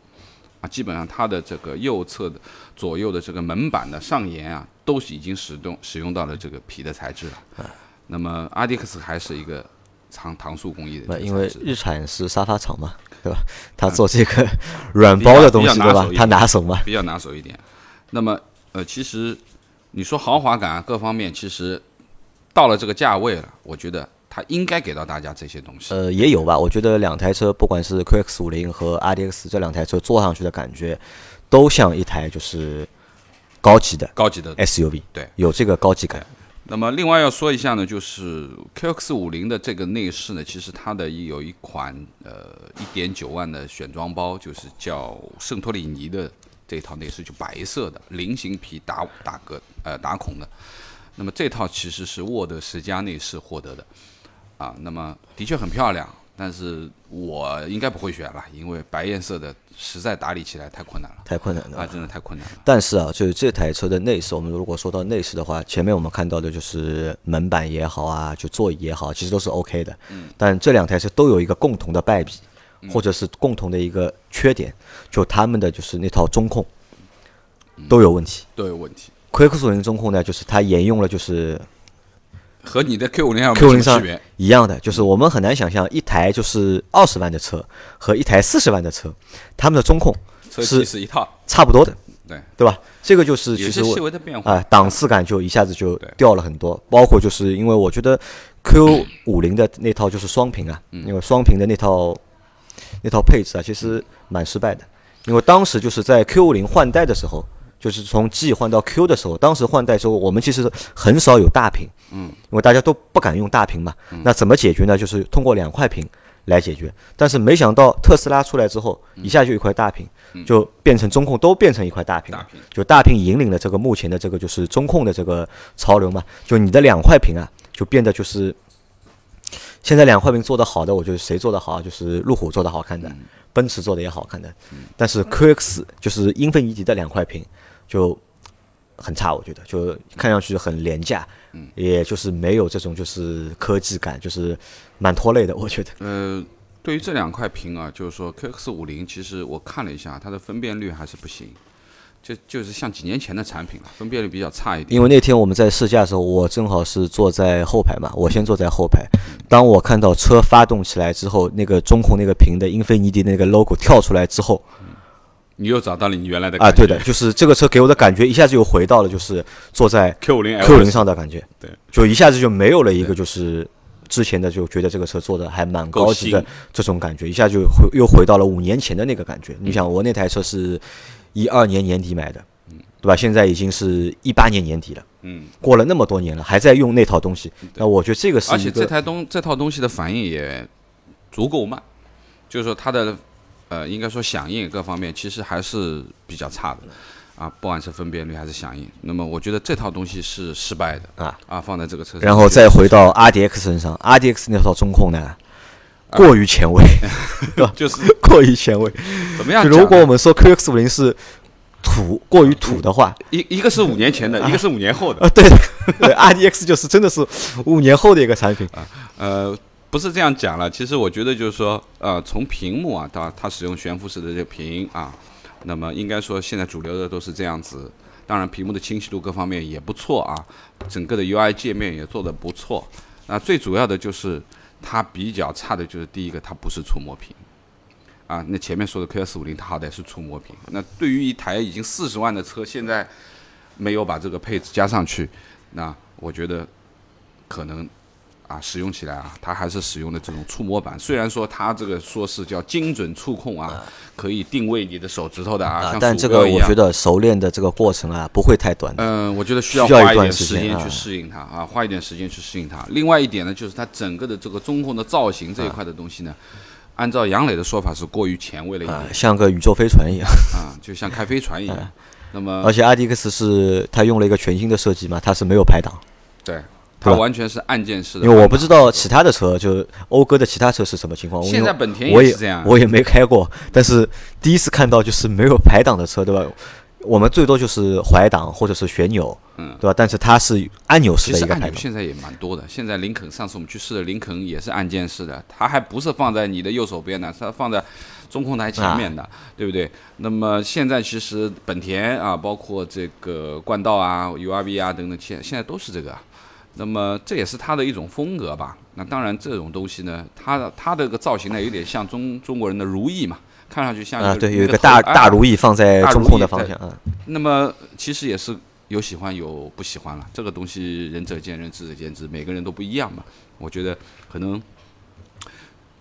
啊，基本上它的这个右侧的左右的这个门板的上沿啊，都是已经使用使用到了这个皮的材质了。那么 RDX 还是一个唐唐塑工艺的那因为日产是沙发厂嘛，对吧？他做这个软包的东西，对吧他拿手嘛。比较拿手一点。那么呃，其实你说豪华感啊，各方面其实到了这个价位了，我觉得它应该给到大家这些东西。呃，也有吧。我觉得两台车，不管是 QX 五零和 RDX 这两台车坐上去的感觉，都像一台就是高级的高级的 SUV，对，有这个高级感。那么另外要说一下呢，就是 QX 五零的这个内饰呢，其实它的有一款呃一点九万的选装包，就是叫圣托里尼的这套内饰，就白色的菱形皮打打格呃打孔的。那么这套其实是沃德十佳内饰获得的啊，那么的确很漂亮，但是我应该不会选了，因为白颜色的实在打理起来太困难了，太困难了啊，真的太困难了。但是啊，就是这台车的内饰，我们如果说到内饰的话，前面我们看到的就是门板也好啊，就座椅也好，其实都是 OK 的。嗯。但这两台车都有一个共同的败笔，或者是共同的一个缺点，就他们的就是那套中控都有问题。都有问题。奎克索林中控呢，就是它沿用了就是和你的 Q 五零上 Q 五零上一样的，就是我们很难想象一台就是二十万的车和一台四十万的车，他们的中控是是一套差不多的，对对吧？这个就是其实细微的变化啊，档次感就一下子就掉了很多。包括就是因为我觉得 Q 五零的那套就是双屏啊，因为双屏的那套那套配置啊，其实蛮失败的。因为当时就是在 Q 五零换代的时候。就是从 G 换到 Q 的时候，当时换代之后，我们其实很少有大屏，嗯，因为大家都不敢用大屏嘛。那怎么解决呢？就是通过两块屏来解决。但是没想到特斯拉出来之后，一下就一块大屏，就变成中控都变成一块大屏，就大屏引领了这个目前的这个就是中控的这个潮流嘛。就你的两块屏啊，就变得就是现在两块屏做的好的，我觉得谁做的好，就是路虎做的好看的，奔驰做的也好看的。但是 QX 就是英菲尼迪的两块屏。就很差，我觉得就看上去很廉价，嗯，也就是没有这种就是科技感，就是蛮拖累的，我觉得。呃，对于这两块屏啊，就是说 QX 五零，其实我看了一下，它的分辨率还是不行，就就是像几年前的产品了，分辨率比较差一点。因为那天我们在试驾的时候，我正好是坐在后排嘛，我先坐在后排，当我看到车发动起来之后，那个中控那个屏的英菲尼迪那个 logo 跳出来之后。你又找到了你原来的啊，对的，就是这个车给我的感觉一下子又回到了就是坐在 Q 五零 Q 零上的感觉，对，就一下子就没有了一个就是之前的就觉得这个车做的还蛮高级的这种感觉，一下就回又回到了五年前的那个感觉。你想我那台车是一二年年底买的，嗯，对吧？现在已经是一八年年底了，嗯，过了那么多年了，还在用那套东西，那我觉得这个是而且这台东这套东西的反应也足够慢，就是说它的。呃，应该说响应各方面其实还是比较差的，啊，不管是分辨率还是响应。那么我觉得这套东西是失败的啊啊，放在这个车上。然后再回到 R D X 身上，R D X 那套中控呢，过于前卫，[laughs] 就是过于前卫。怎么样？如果我们说 Q X 五零是土，过于土的话，一一个是五年前的，一个是五年后的。啊，对对，R [laughs] D X 就是真的是五年后的一个产品啊，呃。不是这样讲了，其实我觉得就是说，呃，从屏幕啊，到它使用悬浮式的这个屏啊，那么应该说现在主流的都是这样子。当然，屏幕的清晰度各方面也不错啊，整个的 UI 界面也做得不错。那最主要的就是它比较差的就是第一个，它不是触摸屏啊。那前面说的 KS 五零，它好歹是触摸屏。那对于一台已经四十万的车，现在没有把这个配置加上去，那我觉得可能。啊，使用起来啊，它还是使用的这种触摸板。虽然说它这个说是叫精准触控啊，可以定位你的手指头的啊，但这个我觉得熟练的这个过程啊，不会太短。嗯，我觉得需要花一点时间去适应它啊，花一点时间去适应它。另外一点呢，就是它整个的这个中控的造型这一块的东西呢，按照杨磊的说法是过于前卫了一点，像个宇宙飞船一样啊，就像开飞船一样。[laughs] 那么，而且 RDX 是它用了一个全新的设计嘛，它是没有排档。对。它完全是按键式的，因为我不知道其他的车，就讴歌的其他车是什么情况。现在本田也是这样，我也没开过，但是第一次看到就是没有排档的车，对吧？我们最多就是怀档或者是旋钮，嗯，对吧？但是它是按钮式的一个排档。现在也蛮多的，现在林肯上次我们去试的林肯也是按键式的，它还不是放在你的右手边的，它放在中控台前面的，对不对？那么现在其实本田啊，包括这个冠道啊、URV 啊等等，现现在都是这个。那么这也是它的一种风格吧。那当然，这种东西呢，它的它的个造型呢，有点像中中国人的如意嘛，看上去像啊，对，有一个大大如意放在中控的方向啊。那么其实也是有喜欢有不喜欢了，这个东西仁者见仁，智者见智，每个人都不一样嘛。我觉得可能。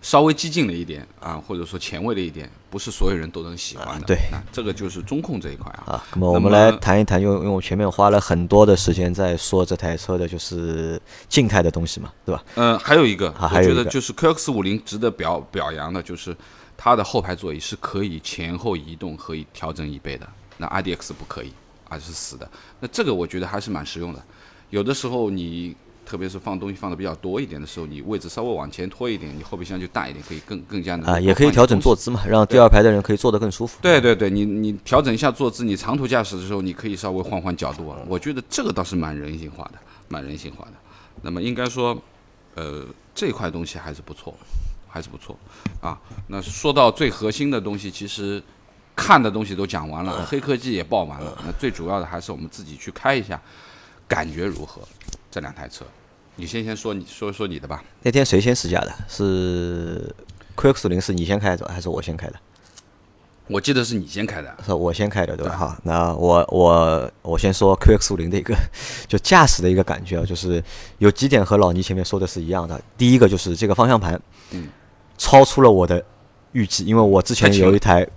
稍微激进了一点啊，或者说前卫了一点，不是所有人都能喜欢的。对，这个就是中控这一块啊。啊，那么我们来谈一谈，因为因为我前面花了很多的时间在说这台车的就是静态的东西嘛，对吧？嗯，还有一个，我觉得就是 QX 五零值得表表扬的，就是它的后排座椅是可以前后移动，可以调整椅背的。那 RDX 不可以，而是死的。那这个我觉得还是蛮实用的。有的时候你特别是放东西放的比较多一点的时候，你位置稍微往前拖一点，你后备箱就大一点，可以更更加的啊，也可以调整坐姿嘛，让第二排的人可以坐得更舒服。对对对，你你调整一下坐姿，你长途驾驶的时候，你可以稍微换换角度啊。我觉得这个倒是蛮人性化的，蛮人性化的。那么应该说，呃，这块东西还是不错，还是不错啊。那说到最核心的东西，其实看的东西都讲完了，黑科技也报完了，那最主要的还是我们自己去开一下，感觉如何？这两台车，你先先说，你说说你的吧。那天谁先试驾的？是 QX 零是你先开的还是我先开的？我记得是你先开的，是我先开的，对吧？好，那我我我先说 QX 五零的一个就驾驶的一个感觉啊，就是有几点和老倪前面说的是一样的。第一个就是这个方向盘，嗯，超出了我的预计，因为我之前有一台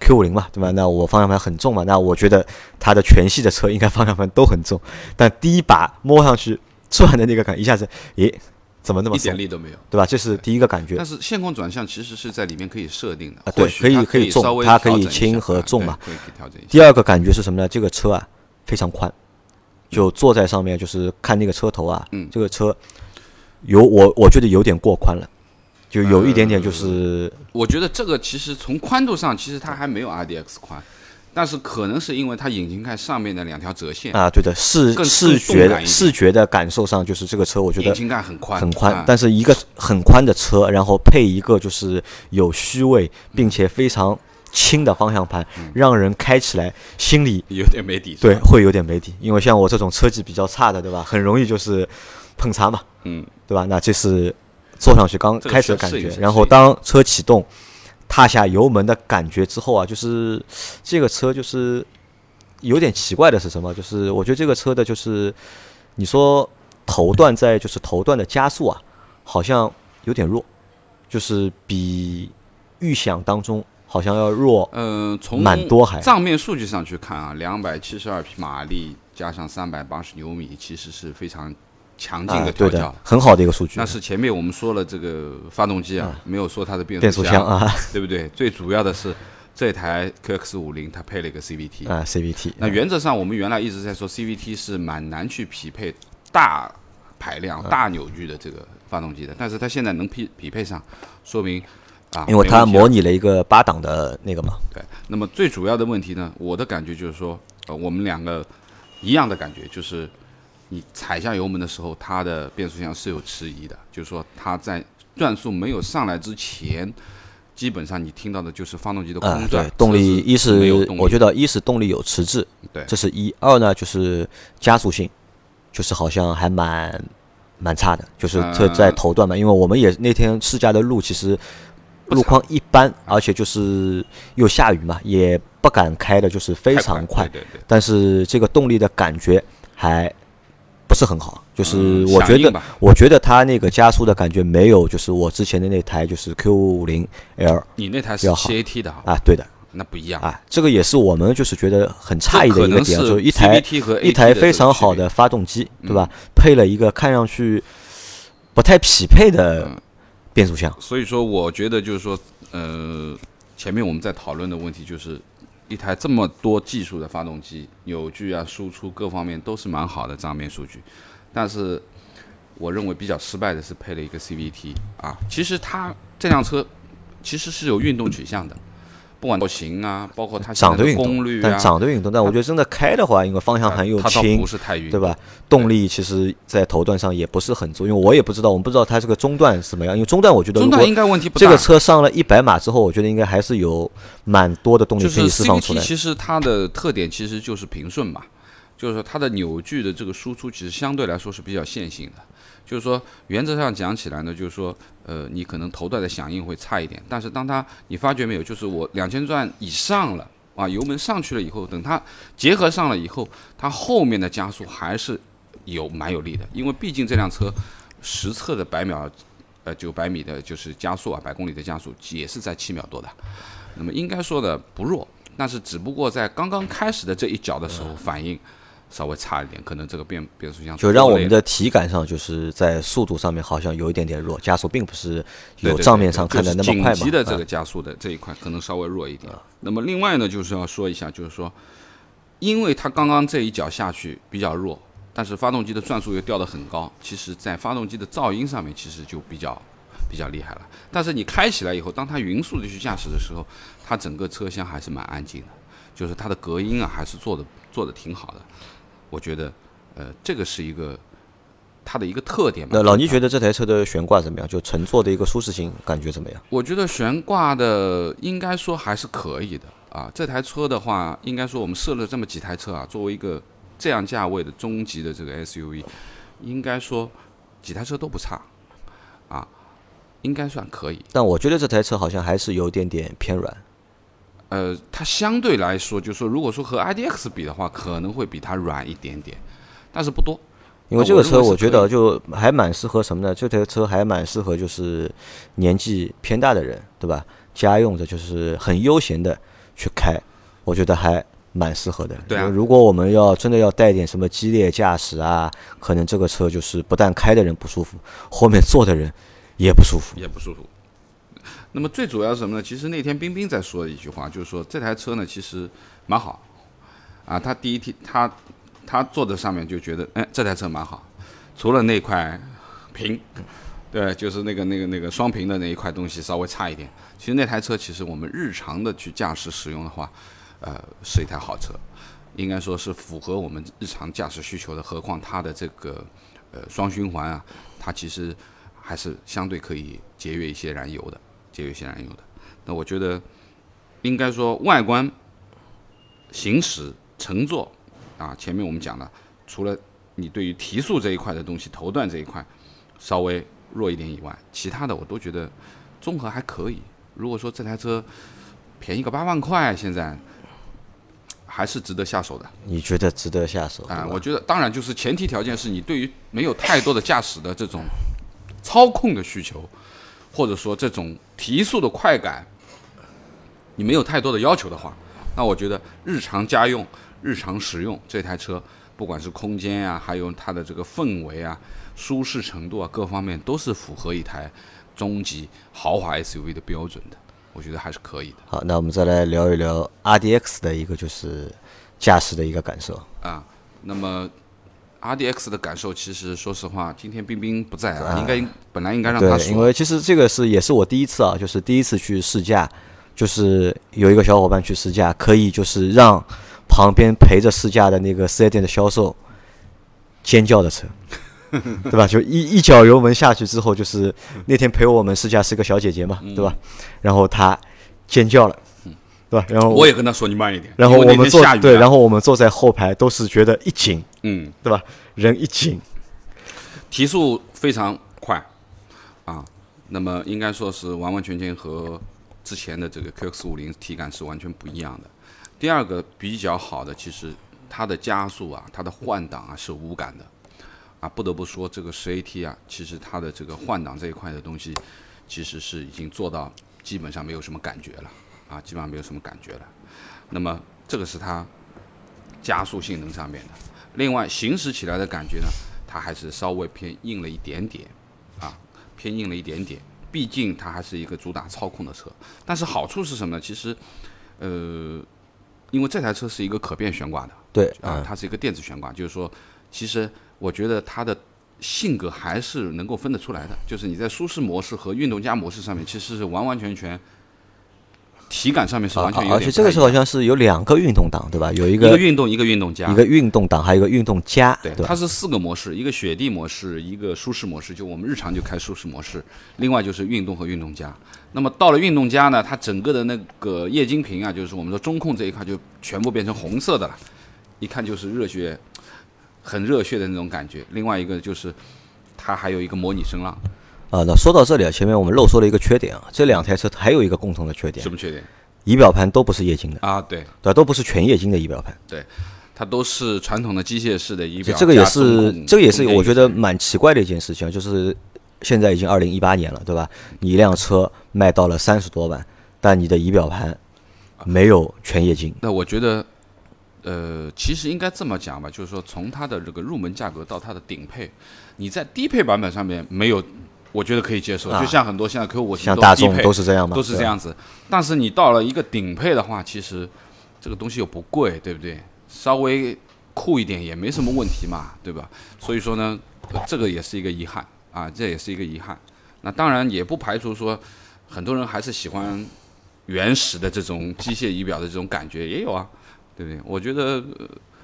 Q 五零嘛，对吧？那我方向盘很重嘛，那我觉得它的全系的车应该方向盘都很重，但第一把摸上去 [laughs] 转的那个感，一下子，咦。怎么那么一点力都没有，对吧？这是第一个感觉。但是线控转向其实是在里面可以设定的啊，对，可以可以重，它可以轻和重嘛，可以调整一下。第二个感觉是什么呢？这个车啊非常宽，就坐在上面就是看那个车头啊，嗯，这个车有我我觉得有点过宽了，就有一点点就是。我觉得这个其实从宽度上，其实它还没有 RDX 宽。但是可能是因为它引擎盖上面的两条折线啊，对的，视视觉视觉的感受上，就是这个车我觉得引擎盖很宽很宽，但是一个很宽的车，然后配一个就是有虚位并且非常轻的方向盘，让人开起来心里有点没底，对，会有点没底，因为像我这种车技比较差的，对吧？很容易就是碰擦嘛，嗯，对吧？那这是坐上去刚开始的感觉，然后当车启动。踏下油门的感觉之后啊，就是这个车就是有点奇怪的是什么？就是我觉得这个车的就是你说头段在就是头段的加速啊，好像有点弱，就是比预想当中好像要弱。嗯，从蛮多还账面数据上去看啊，两百七十二匹马力加上三百八十牛米，其实是非常。强劲的调教，很好的一个数据。那是前面我们说了这个发动机啊，没有说它的变速箱啊，[laughs] 对不对？最主要的是这台 QX 五零它配了一个 CVT 啊，CVT。那原则上我们原来一直在说 CVT 是蛮难去匹配大排量、大扭矩的这个发动机的，但是它现在能匹匹配上，说明啊，因为它模拟了一个八档的那个嘛。对。那么最主要的问题呢，我的感觉就是说，呃，我们两个一样的感觉就是。你踩下油门的时候，它的变速箱是有迟疑的，就是说它在转速没有上来之前，基本上你听到的就是发动机的空转。对，动力一是我觉得一是动力有迟滞，对，这是一；二呢就是加速性，就是好像还蛮蛮差的，就是这在头段嘛，因为我们也那天试驾的路其实路况一般，而且就是又下雨嘛，也不敢开的就是非常快，对对。但是这个动力的感觉还。不是很好，就是我觉得，我觉得它那个加速的感觉没有，就是我之前的那台就是 Q 五零 L，你那台是 CAT 的啊，对的，那不一样。啊，这个也是我们就是觉得很诧异的一个点，就是一台一台非常好的发动机，对吧？配了一个看上去不太匹配的变速箱，所以说我觉得就是说，呃，前面我们在讨论的问题就是。一台这么多技术的发动机，扭矩啊、输出各方面都是蛮好的账面数据，但是我认为比较失败的是配了一个 CVT 啊。其实它这辆车其实是有运动取向的。不管造型啊，包括它长的功率啊，长的运动，但我觉得真的开的话，因为方向盘又轻，对吧？动力其实，在头段上也不是很足，因为我也不知道，我们不知道它这个中段是怎么样。因为中段我觉得，中段应该问题不大。这个车上了一百码之后，我觉得应该还是有蛮多的动力可以释放出来。其实它的特点其实就是平顺嘛，就是说它的扭矩的这个输出其实相对来说是比较线性的。就是说，原则上讲起来呢，就是说，呃，你可能头段的响应会差一点，但是当它你发觉没有，就是我两千转以上了啊，油门上去了以后，等它结合上了以后，它后面的加速还是有蛮有力的，因为毕竟这辆车实测的百秒，呃，九百米的就是加速啊，百公里的加速也是在七秒多的，那么应该说的不弱，但是只不过在刚刚开始的这一脚的时候反应。稍微差一点，可能这个变变速箱就让我们的体感上就是在速度上面好像有一点点弱，加速并不是有账面上看的那么快嘛。紧急的这个加速的这一块可能稍微弱一点。那么另外呢，就是要说一下，就是说，因为它刚刚这一脚下去比较弱，但是发动机的转速又掉得很高，其实在发动机的噪音上面其实就比较比较厉害了。但是你开起来以后，当它匀速的去驾驶的时候，它整个车厢还是蛮安静的，就是它的隔音啊还是做的做的挺好的。我觉得，呃，这个是一个它的一个特点吧。那老倪觉得这台车的悬挂怎么样？就乘坐的一个舒适性感觉怎么样？我觉得悬挂的应该说还是可以的啊。这台车的话，应该说我们设了这么几台车啊，作为一个这样价位的中级的这个 SUV，应该说几台车都不差啊，应该算可以。但我觉得这台车好像还是有点点偏软。呃，它相对来说，就是说，如果说和 IDX 比的话，可能会比它软一点点，但是不多。因为这个车我觉得就还蛮适合什么呢？这台车还蛮适合就是年纪偏大的人，对吧？家用的就是很悠闲的去开，我觉得还蛮适合的。对啊如果我们要真的要带点什么激烈驾驶啊，可能这个车就是不但开的人不舒服，后面坐的人也不舒服。也不舒服。那么最主要是什么呢？其实那天冰冰在说的一句话，就是说这台车呢其实蛮好，啊，他第一天他他坐在上面就觉得，哎，这台车蛮好，除了那块屏，对，就是那个那个那个双屏的那一块东西稍微差一点。其实那台车其实我们日常的去驾驶使用的话，呃，是一台好车，应该说是符合我们日常驾驶需求的。何况它的这个呃双循环啊，它其实还是相对可以节约一些燃油的，节约一些燃油的。那我觉得应该说外观、行驶、乘坐啊，前面我们讲了，除了你对于提速这一块的东西，头段这一块稍微弱一点以外，其他的我都觉得综合还可以。如果说这台车便宜个八万块，现在还是值得下手的。你觉得值得下手？啊、我觉得当然就是前提条件是你对于没有太多的驾驶的这种操控的需求，或者说这种提速的快感，你没有太多的要求的话，那我觉得日常家用、日常使用这台车，不管是空间啊、还有它的这个氛围啊、舒适程度啊，各方面都是符合一台中级豪华 SUV 的标准的，我觉得还是可以的。好，那我们再来聊一聊 RDX 的一个就是驾驶的一个感受。啊，那么 RDX 的感受，其实说实话，今天冰冰不在啊，应该本来应该让他对，因，为其实这个是也是我第一次啊，就是第一次去试驾，就是有一个小伙伴去试驾，可以就是让旁边陪着试驾的那个四 S 店的销售尖叫的车，[laughs] 对吧？就一一脚油门下去之后，就是那天陪我们试驾是个小姐姐嘛，对吧？然后她尖叫了，对吧？然后我也跟他说你慢一点，然后我们坐对，然后我们坐在后排都是觉得一紧，嗯，对吧？人一紧，提速非常快啊，那么应该说是完完全全和之前的这个 QX 五零体感是完全不一样的。第二个比较好的，其实它的加速啊，它的换挡啊是无感的啊，不得不说这个十 AT 啊，其实它的这个换挡这一块的东西，其实是已经做到基本上没有什么感觉了啊，基本上没有什么感觉了。那么这个是它加速性能上面的。另外行驶起来的感觉呢，它还是稍微偏硬了一点点，啊，偏硬了一点点。毕竟它还是一个主打操控的车，但是好处是什么呢？其实，呃，因为这台车是一个可变悬挂的对啊，它是一个电子悬挂，就是说，其实我觉得它的性格还是能够分得出来的。就是你在舒适模式和运动加模式上面，其实是完完全全体感上面是完全有点啊而且这个时候好像是有两个运动档，对吧？有一一个个运动一个运动加一个运动档，还有一个运动加，对，吧？它是四个模式，一个雪地模式，一个舒适模式，就我们日常就开舒适模式，另外就是运动和运动加。那么到了运动加呢，它整个的那个液晶屏啊，就是我们说中控这一块就全部变成红色的了，一看就是热血，很热血的那种感觉。另外一个就是它还有一个模拟声浪，啊，那说到这里啊，前面我们漏说了一个缺点啊，这两台车还有一个共同的缺点什，么缺点仪表盘都不是液晶的，啊？对，对？都不是全液晶的仪表盘。对它都是传统的机械式的仪表，这这个也是这个也是我觉得蛮奇怪的一件事情啊，就是现在已经二零一八年了，对吧？你一辆车卖到了三十多万，但你的仪表盘没有全液晶。那我觉得，呃，其实应该这么讲吧，就是说从它的这个入门价格到它的顶配，你在低配版本上面没有，我觉得可以接受。啊就像很多现在 Q 五像大众都是这样嘛，都是。这样子。但是你到了一个顶配的话，其实这个东西又不贵，对不对？稍微酷一点也没什么问题嘛，对吧？所以说呢，这个也是一个遗憾啊，这也是一个遗憾。那当然也不排除说，很多人还是喜欢原始的这种机械仪表的这种感觉，也有啊，对不对？我觉得。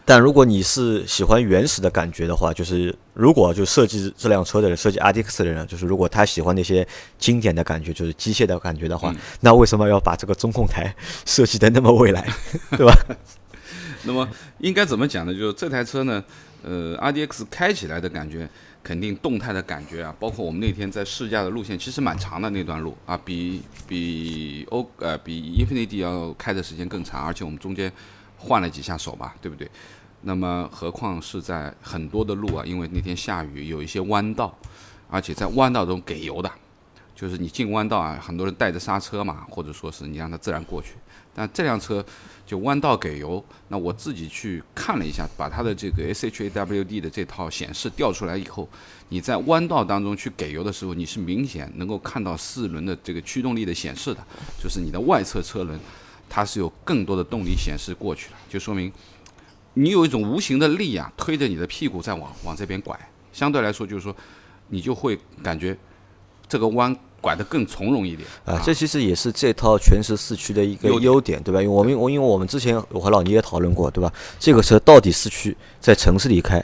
但如果你是喜欢原始的感觉的话，就是如果就设计这辆车的人，设计 RDX 的人，就是如果他喜欢那些经典的感觉，就是机械的感觉的话，那为什么要把这个中控台设计的那么未来，对吧？[laughs] 那么应该怎么讲呢？就是这台车呢，呃，RDX 开起来的感觉，肯定动态的感觉啊，包括我们那天在试驾的路线，其实蛮长的那段路啊，比比欧呃比 Infinity 要开的时间更长，而且我们中间换了几下手吧，对不对？那么何况是在很多的路啊，因为那天下雨，有一些弯道，而且在弯道中给油的，就是你进弯道啊，很多人带着刹车嘛，或者说是你让它自然过去。但这辆车就弯道给油，那我自己去看了一下，把它的这个 SHAWD 的这套显示调出来以后，你在弯道当中去给油的时候，你是明显能够看到四轮的这个驱动力的显示的，就是你的外侧车轮它是有更多的动力显示过去了，就说明。你有一种无形的力啊，推着你的屁股在往往这边拐，相对来说就是说，你就会感觉这个弯拐得更从容一点啊。这其实也是这套全时四驱的一个优点，对吧？因为我们我因为我们之前我和老倪也讨论过，对吧？这个车到底四驱在城市里开，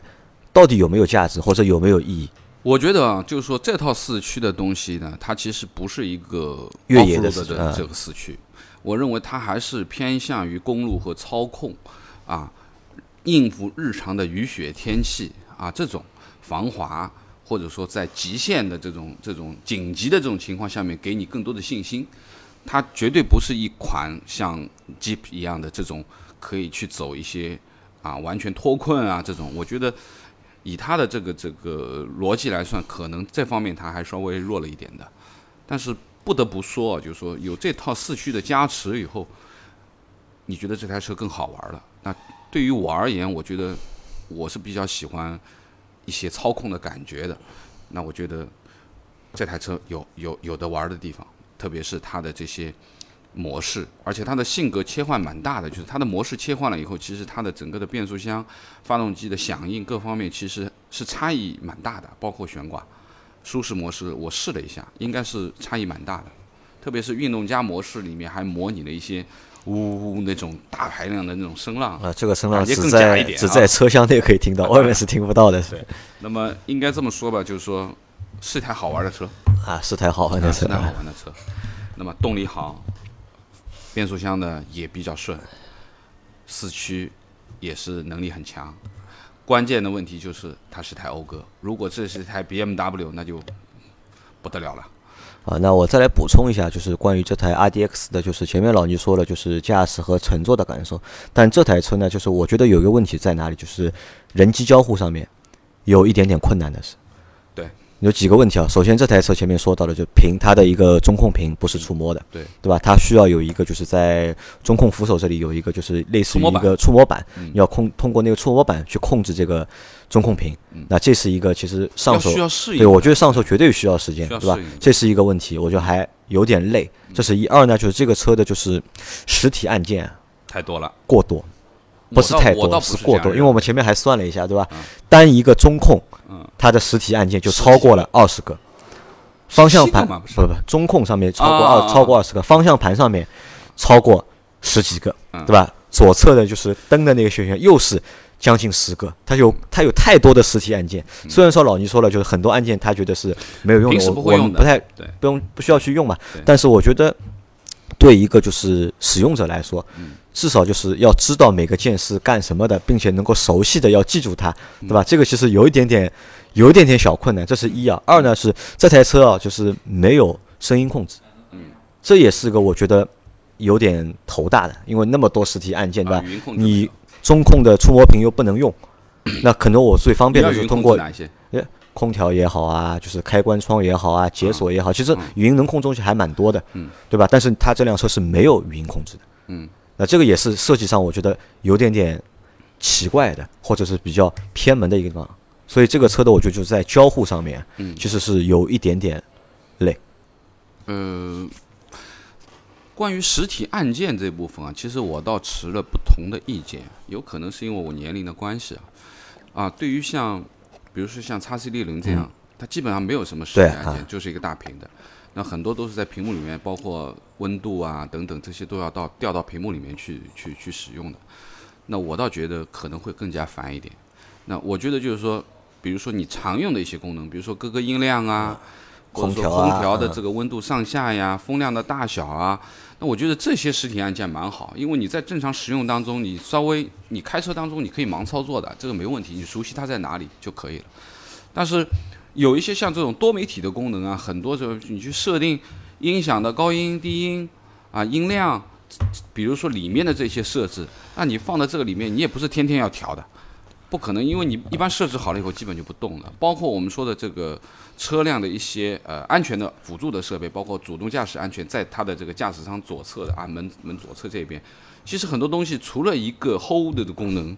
到底有没有价值或者有没有意义？我觉得啊，就是说这套四驱的东西呢，它其实不是一个越野的这个四驱，我认为它还是偏向于公路和操控啊。应付日常的雨雪天气啊，这种防滑或者说在极限的这种这种紧急的这种情况下面，给你更多的信心。它绝对不是一款像 Jeep 一样的这种可以去走一些啊完全脱困啊这种。我觉得以它的这个这个逻辑来算，可能这方面它还稍微弱了一点的。但是不得不说啊，就是说有这套四驱的加持以后，你觉得这台车更好玩了。那对于我而言，我觉得我是比较喜欢一些操控的感觉的。那我觉得这台车有有有的玩的地方，特别是它的这些模式，而且它的性格切换蛮大的。就是它的模式切换了以后，其实它的整个的变速箱、发动机的响应各方面其实是差异蛮大的。包括悬挂、舒适模式，我试了一下，应该是差异蛮大的。特别是运动加模式里面还模拟了一些。呜呜那种大排量的那种声浪啊，这个声浪只在只在车厢内可以听到，[laughs] 外面是听不到的。对，那么应该这么说吧，就是说是台好玩的车啊，是台好玩的车，是台好玩的车。那么动力好，变速箱呢也比较顺，四驱也是能力很强。关键的问题就是它是台讴歌，如果这是台 BMW，那就不得了了。啊，那我再来补充一下，就是关于这台 RDX 的，就是前面老倪说了，就是驾驶和乘坐的感受。但这台车呢，就是我觉得有一个问题在哪里，就是人机交互上面有一点点困难的是。有几个问题啊？首先，这台车前面说到的，就屏它的一个中控屏不是触摸的，对对吧？它需要有一个，就是在中控扶手这里有一个，就是类似于一个触摸板，要控通过那个触摸板去控制这个中控屏。那这是一个其实上手对，我觉得上手绝对需要时间，对吧？这是一个问题，我觉得还有点累。这是一二呢，就是这个车的就是实体按键太多了，过多。不是太多，是过多，因为我们前面还算了一下，对吧？单一个中控，它的实体按键就超过了二十个。方向盘不不，中控上面超过二超过二十个，方向盘上面超过十几个，对吧？左侧的就是灯的那个选项又是将近十个，它有它有太多的实体按键。虽然说老倪说了，就是很多按键他觉得是没有用的，我们不太不用不需要去用嘛。但是我觉得对一个就是使用者来说。至少就是要知道每个键是干什么的，并且能够熟悉的要记住它，对吧？这个其实有一点点，有一点点小困难。这是一啊，二呢是这台车啊，就是没有声音控制，嗯，这也是个我觉得有点头大的，因为那么多实体按键，对吧？你中控的触摸屏又不能用，那可能我最方便的是通过空调也好啊，就是开关窗也好啊，解锁也好，其实语音能控东西还蛮多的，嗯，对吧？但是它这辆车是没有语音控制的，嗯。那这个也是设计上，我觉得有点点奇怪的，或者是比较偏门的一个地方。所以这个车的，我觉得就是在交互上面，其实是有一点点累。嗯，关于实体按键这部分啊，其实我倒持了不同的意见，有可能是因为我年龄的关系啊。啊，对于像，比如说像叉 C 六零这样，它基本上没有什么实体按键，就是一个大屏的。那很多都是在屏幕里面，包括温度啊等等这些都要到调到屏幕里面去去去使用的。那我倒觉得可能会更加烦一点。那我觉得就是说，比如说你常用的一些功能，比如说各个音量啊。空调空调的这个温度上下呀，风量的大小啊，那我觉得这些实体按键蛮好，因为你在正常使用当中，你稍微你开车当中你可以盲操作的，这个没问题，你熟悉它在哪里就可以了。但是有一些像这种多媒体的功能啊，很多时候你去设定音响的高音低音啊音量，比如说里面的这些设置，那你放在这个里面，你也不是天天要调的。不可能，因为你一般设置好了以后，基本就不动了。包括我们说的这个车辆的一些呃安全的辅助的设备，包括主动驾驶安全，在它的这个驾驶舱左侧的啊门门左侧这边，其实很多东西除了一个 hold 的功能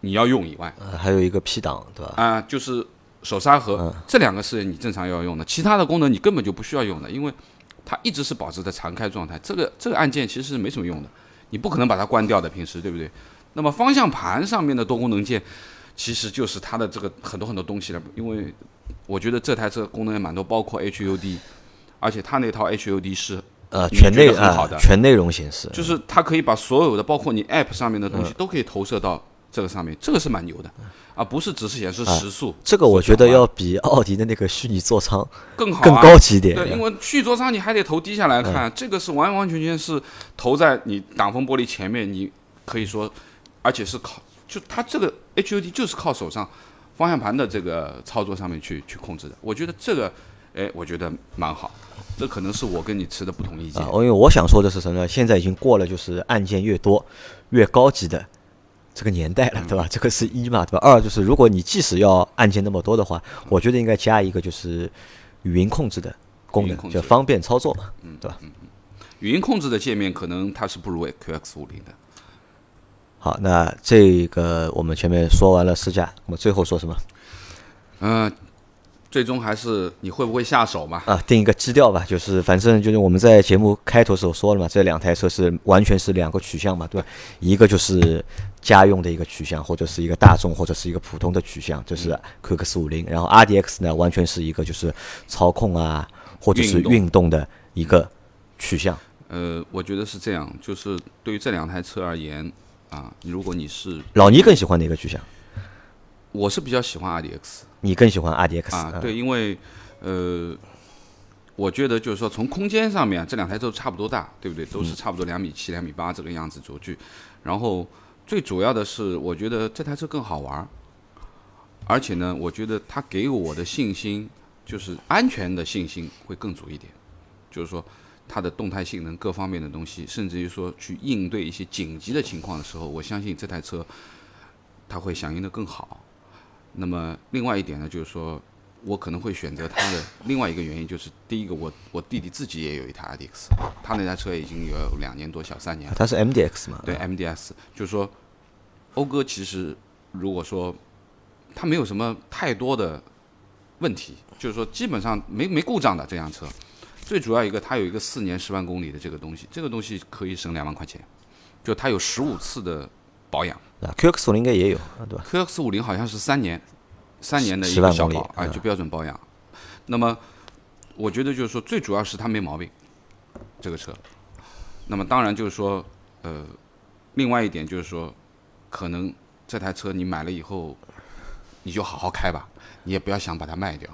你要用以外，还有一个 P 档，对吧？啊，就是手刹和这两个是你正常要用的，其他的功能你根本就不需要用的，因为它一直是保持在常开状态。这个这个按键其实是没什么用的，你不可能把它关掉的，平时对不对？那么方向盘上面的多功能键，其实就是它的这个很多很多东西了。因为我觉得这台车功能也蛮多，包括 HUD，而且它那套 HUD 是呃全内啊全内容显示，就是它可以把所有的包括你 App 上面的东西都可以投射到这个上面，这个是蛮牛的，啊不是只是显示时速。这个我觉得要比奥迪的那个虚拟座舱更好更高级一点。对，因为虚拟座舱你还得头低下来看，这个是完完全全是投在你挡风玻璃前面，你可以说。而且是靠，就它这个 HUD 就是靠手上方向盘的这个操作上面去去控制的。我觉得这个，哎，我觉得蛮好。这可能是我跟你持的不同意见。因为我想说的是什么呢？现在已经过了就是按键越多越高级的这个年代了，对吧？这个是一嘛，对吧？二就是如果你即使要按键那么多的话，我觉得应该加一个就是语音控制的功能，就方便操作嘛，嗯对吧？语音控制的界面可能它是不如 QX 五零的。好，那这个我们前面说完了试驾，我们最后说什么？嗯，最终还是你会不会下手嘛？啊，定一个基调吧，就是反正就是我们在节目开头时候说了嘛，这两台车是完全是两个取向嘛，对吧？一个就是家用的一个取向，或者是一个大众，或者是一个普通的取向，这是 QX 五零。然后 RDX 呢，完全是一个就是操控啊，或者是运动的一个取向。呃，我觉得是这样，就是对于这两台车而言。啊，如果你是老倪更喜欢哪个取向？我是比较喜欢 RDX，你更喜欢 RDX 啊？对，因为呃，我觉得就是说从空间上面，这两台都差不多大，对不对？都是差不多两米七、两米八这个样子轴距。然后最主要的是，我觉得这台车更好玩，而且呢，我觉得它给我的信心就是安全的信心会更足一点，就是说。它的动态性能各方面的东西，甚至于说去应对一些紧急的情况的时候，我相信这台车它会响应的更好。那么另外一点呢，就是说我可能会选择它的另外一个原因，就是第一个，我我弟弟自己也有一台 RDX，他那台车已经有两年多小三年了。他是 MDX 嘛？对，MDX，就是说讴歌其实如果说它没有什么太多的问题，就是说基本上没没故障的这辆车。最主要一个，它有一个四年十万公里的这个东西，这个东西可以省两万块钱，就它有十五次的保养。啊，QX 五零应该也有，对吧？QX 五零好像是三年，三年的一个小保，啊，就标准保养。那么，我觉得就是说，最主要是它没毛病，这个车。那么当然就是说，呃，另外一点就是说，可能这台车你买了以后，你就好好开吧，你也不要想把它卖掉。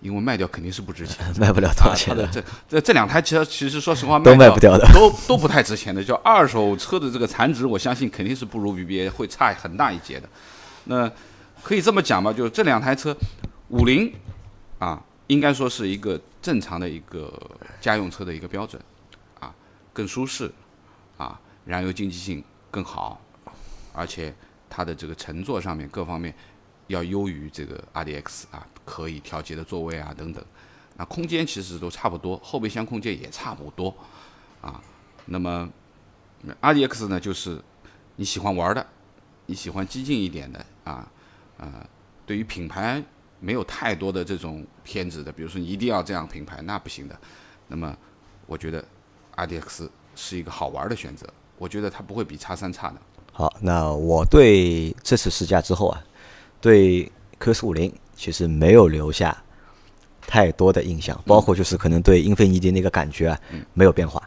因为卖掉肯定是不值钱，[laughs] 卖不了多少钱的。这这这两台车，其实说实话，都卖不掉的，都都不太值钱的。就二手车的这个残值，我相信肯定是不如 BBA 会差很大一截的。那可以这么讲吧，就是这两台车，五菱啊，应该说是一个正常的一个家用车的一个标准，啊，更舒适，啊，燃油经济性更好，而且它的这个乘坐上面各方面。要优于这个 RDX 啊，可以调节的座位啊等等，那空间其实都差不多，后备箱空间也差不多啊。那么 RDX 呢，就是你喜欢玩的，你喜欢激进一点的啊，呃，对于品牌没有太多的这种偏执的，比如说你一定要这样品牌，那不行的。那么我觉得 RDX 是一个好玩的选择，我觉得它不会比叉三差的。好，那我对这次试驾之后啊，对科斯五零其实没有留下太多的印象，包括就是可能对英菲尼迪那个感觉啊没有变化，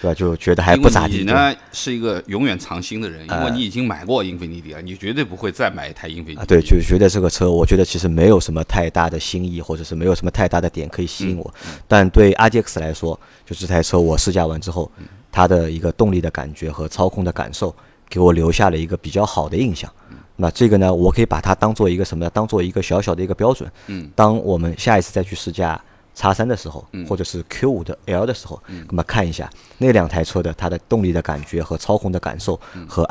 对吧？就觉得还不咋地。你呢是一个永远藏心的人，因为你已经买过英菲尼迪了，你绝对不会再买一台英菲尼迪。啊，对，就觉得这个车，我觉得其实没有什么太大的新意，或者是没有什么太大的点可以吸引我。但对 RDX 来说，就这台车我试驾完之后，它的一个动力的感觉和操控的感受，给我留下了一个比较好的印象。那这个呢，我可以把它当做一个什么呢？当做一个小小的一个标准。嗯。当我们下一次再去试驾叉三的时候，或者是 Q 五的 L 的时候，那么看一下那两台车的它的动力的感觉和操控的感受和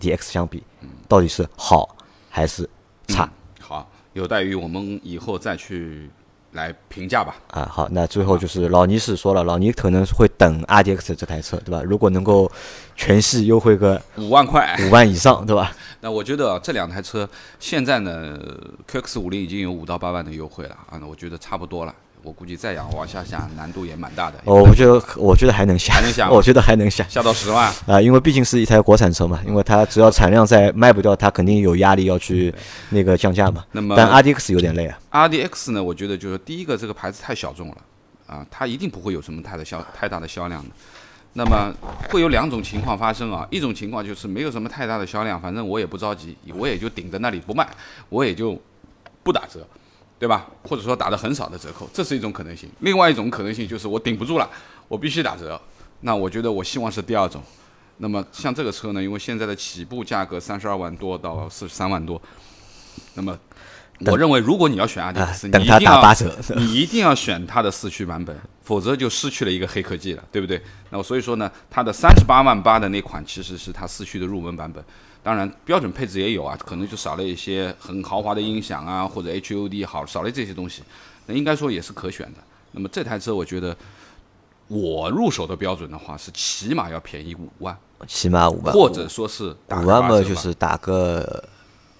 iDX 相比，到底是好还是差？好，有待于我们以后再去来评价吧。啊，好，那最后就是老倪是说了，老倪可能会等 RDX 这台车，对吧？如果能够全系优惠个五万块，五万以上，对吧？[laughs] 那我觉得啊这两台车现在呢，QX 五零已经有五到八万的优惠了啊，那我觉得差不多了。我估计再养往下下难度也蛮大的。哦，我觉得我觉得还能下，还能下 [laughs] 我觉得还能下下到十万，啊，因为毕竟是一台国产车嘛，因为它只要产量在卖不掉，它肯定有压力要去那个降价嘛。那么但 RDX 有点累啊。RDX 呢，我觉得就是第一个这个牌子太小众了啊，它一定不会有什么太的销太大的销量的。那么会有两种情况发生啊，一种情况就是没有什么太大的销量，反正我也不着急，我也就顶在那里不卖，我也就不打折，对吧？或者说打的很少的折扣，这是一种可能性。另外一种可能性就是我顶不住了，我必须打折。那我觉得我希望是第二种。那么像这个车呢，因为现在的起步价格三十二万多到四十三万多，那么我认为如果你要选 RDX，、等它你一定要打八折你一定要选它的四驱版本，否则就失去了一个黑科技了，对不对？那么所以说呢，它的三十八万八的那款其实是它四驱的入门版本，当然标准配置也有啊，可能就少了一些很豪华的音响啊，或者 HUD 好少了这些东西，那应该说也是可选的。那么这台车我觉得。我入手的标准的话是起码要便宜五万，起码五万，或者说是打五万嘛，就是打个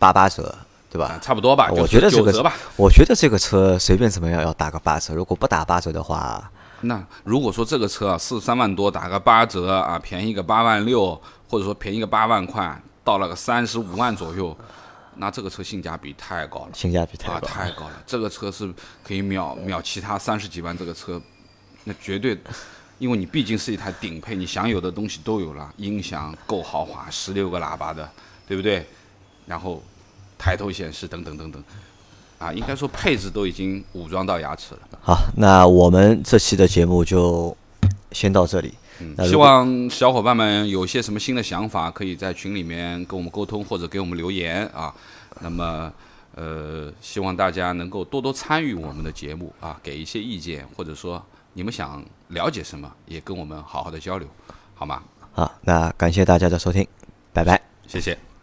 八八折，对吧？啊差不多吧。我觉得这个。我觉得这个车随便怎么样要打个八折，如果不打八折的话，那如果说这个车啊四十三万多打个八折啊，便宜个八万六，或者说便宜个八万块，到了个三十五万左右，那这个车性价比太高了。性价比太啊，高。太高了！这个车是可以秒秒其他三十几万这个车，那绝对，因为你毕竟是一台顶配，你想有的东西都有了，音响够豪华，十六个喇叭的，对不对？然后抬头显示等等等等，啊，应该说配置都已经武装到牙齿了。好，那我们这期的节目就先到这里。希望小伙伴们有些什么新的想法，可以在群里面跟我们沟通，或者给我们留言啊。那么，呃，希望大家能够多多参与我们的节目啊，给一些意见，或者说你们想了解什么，也跟我们好好的交流，好吗？好，那感谢大家的收听，拜拜。谢谢。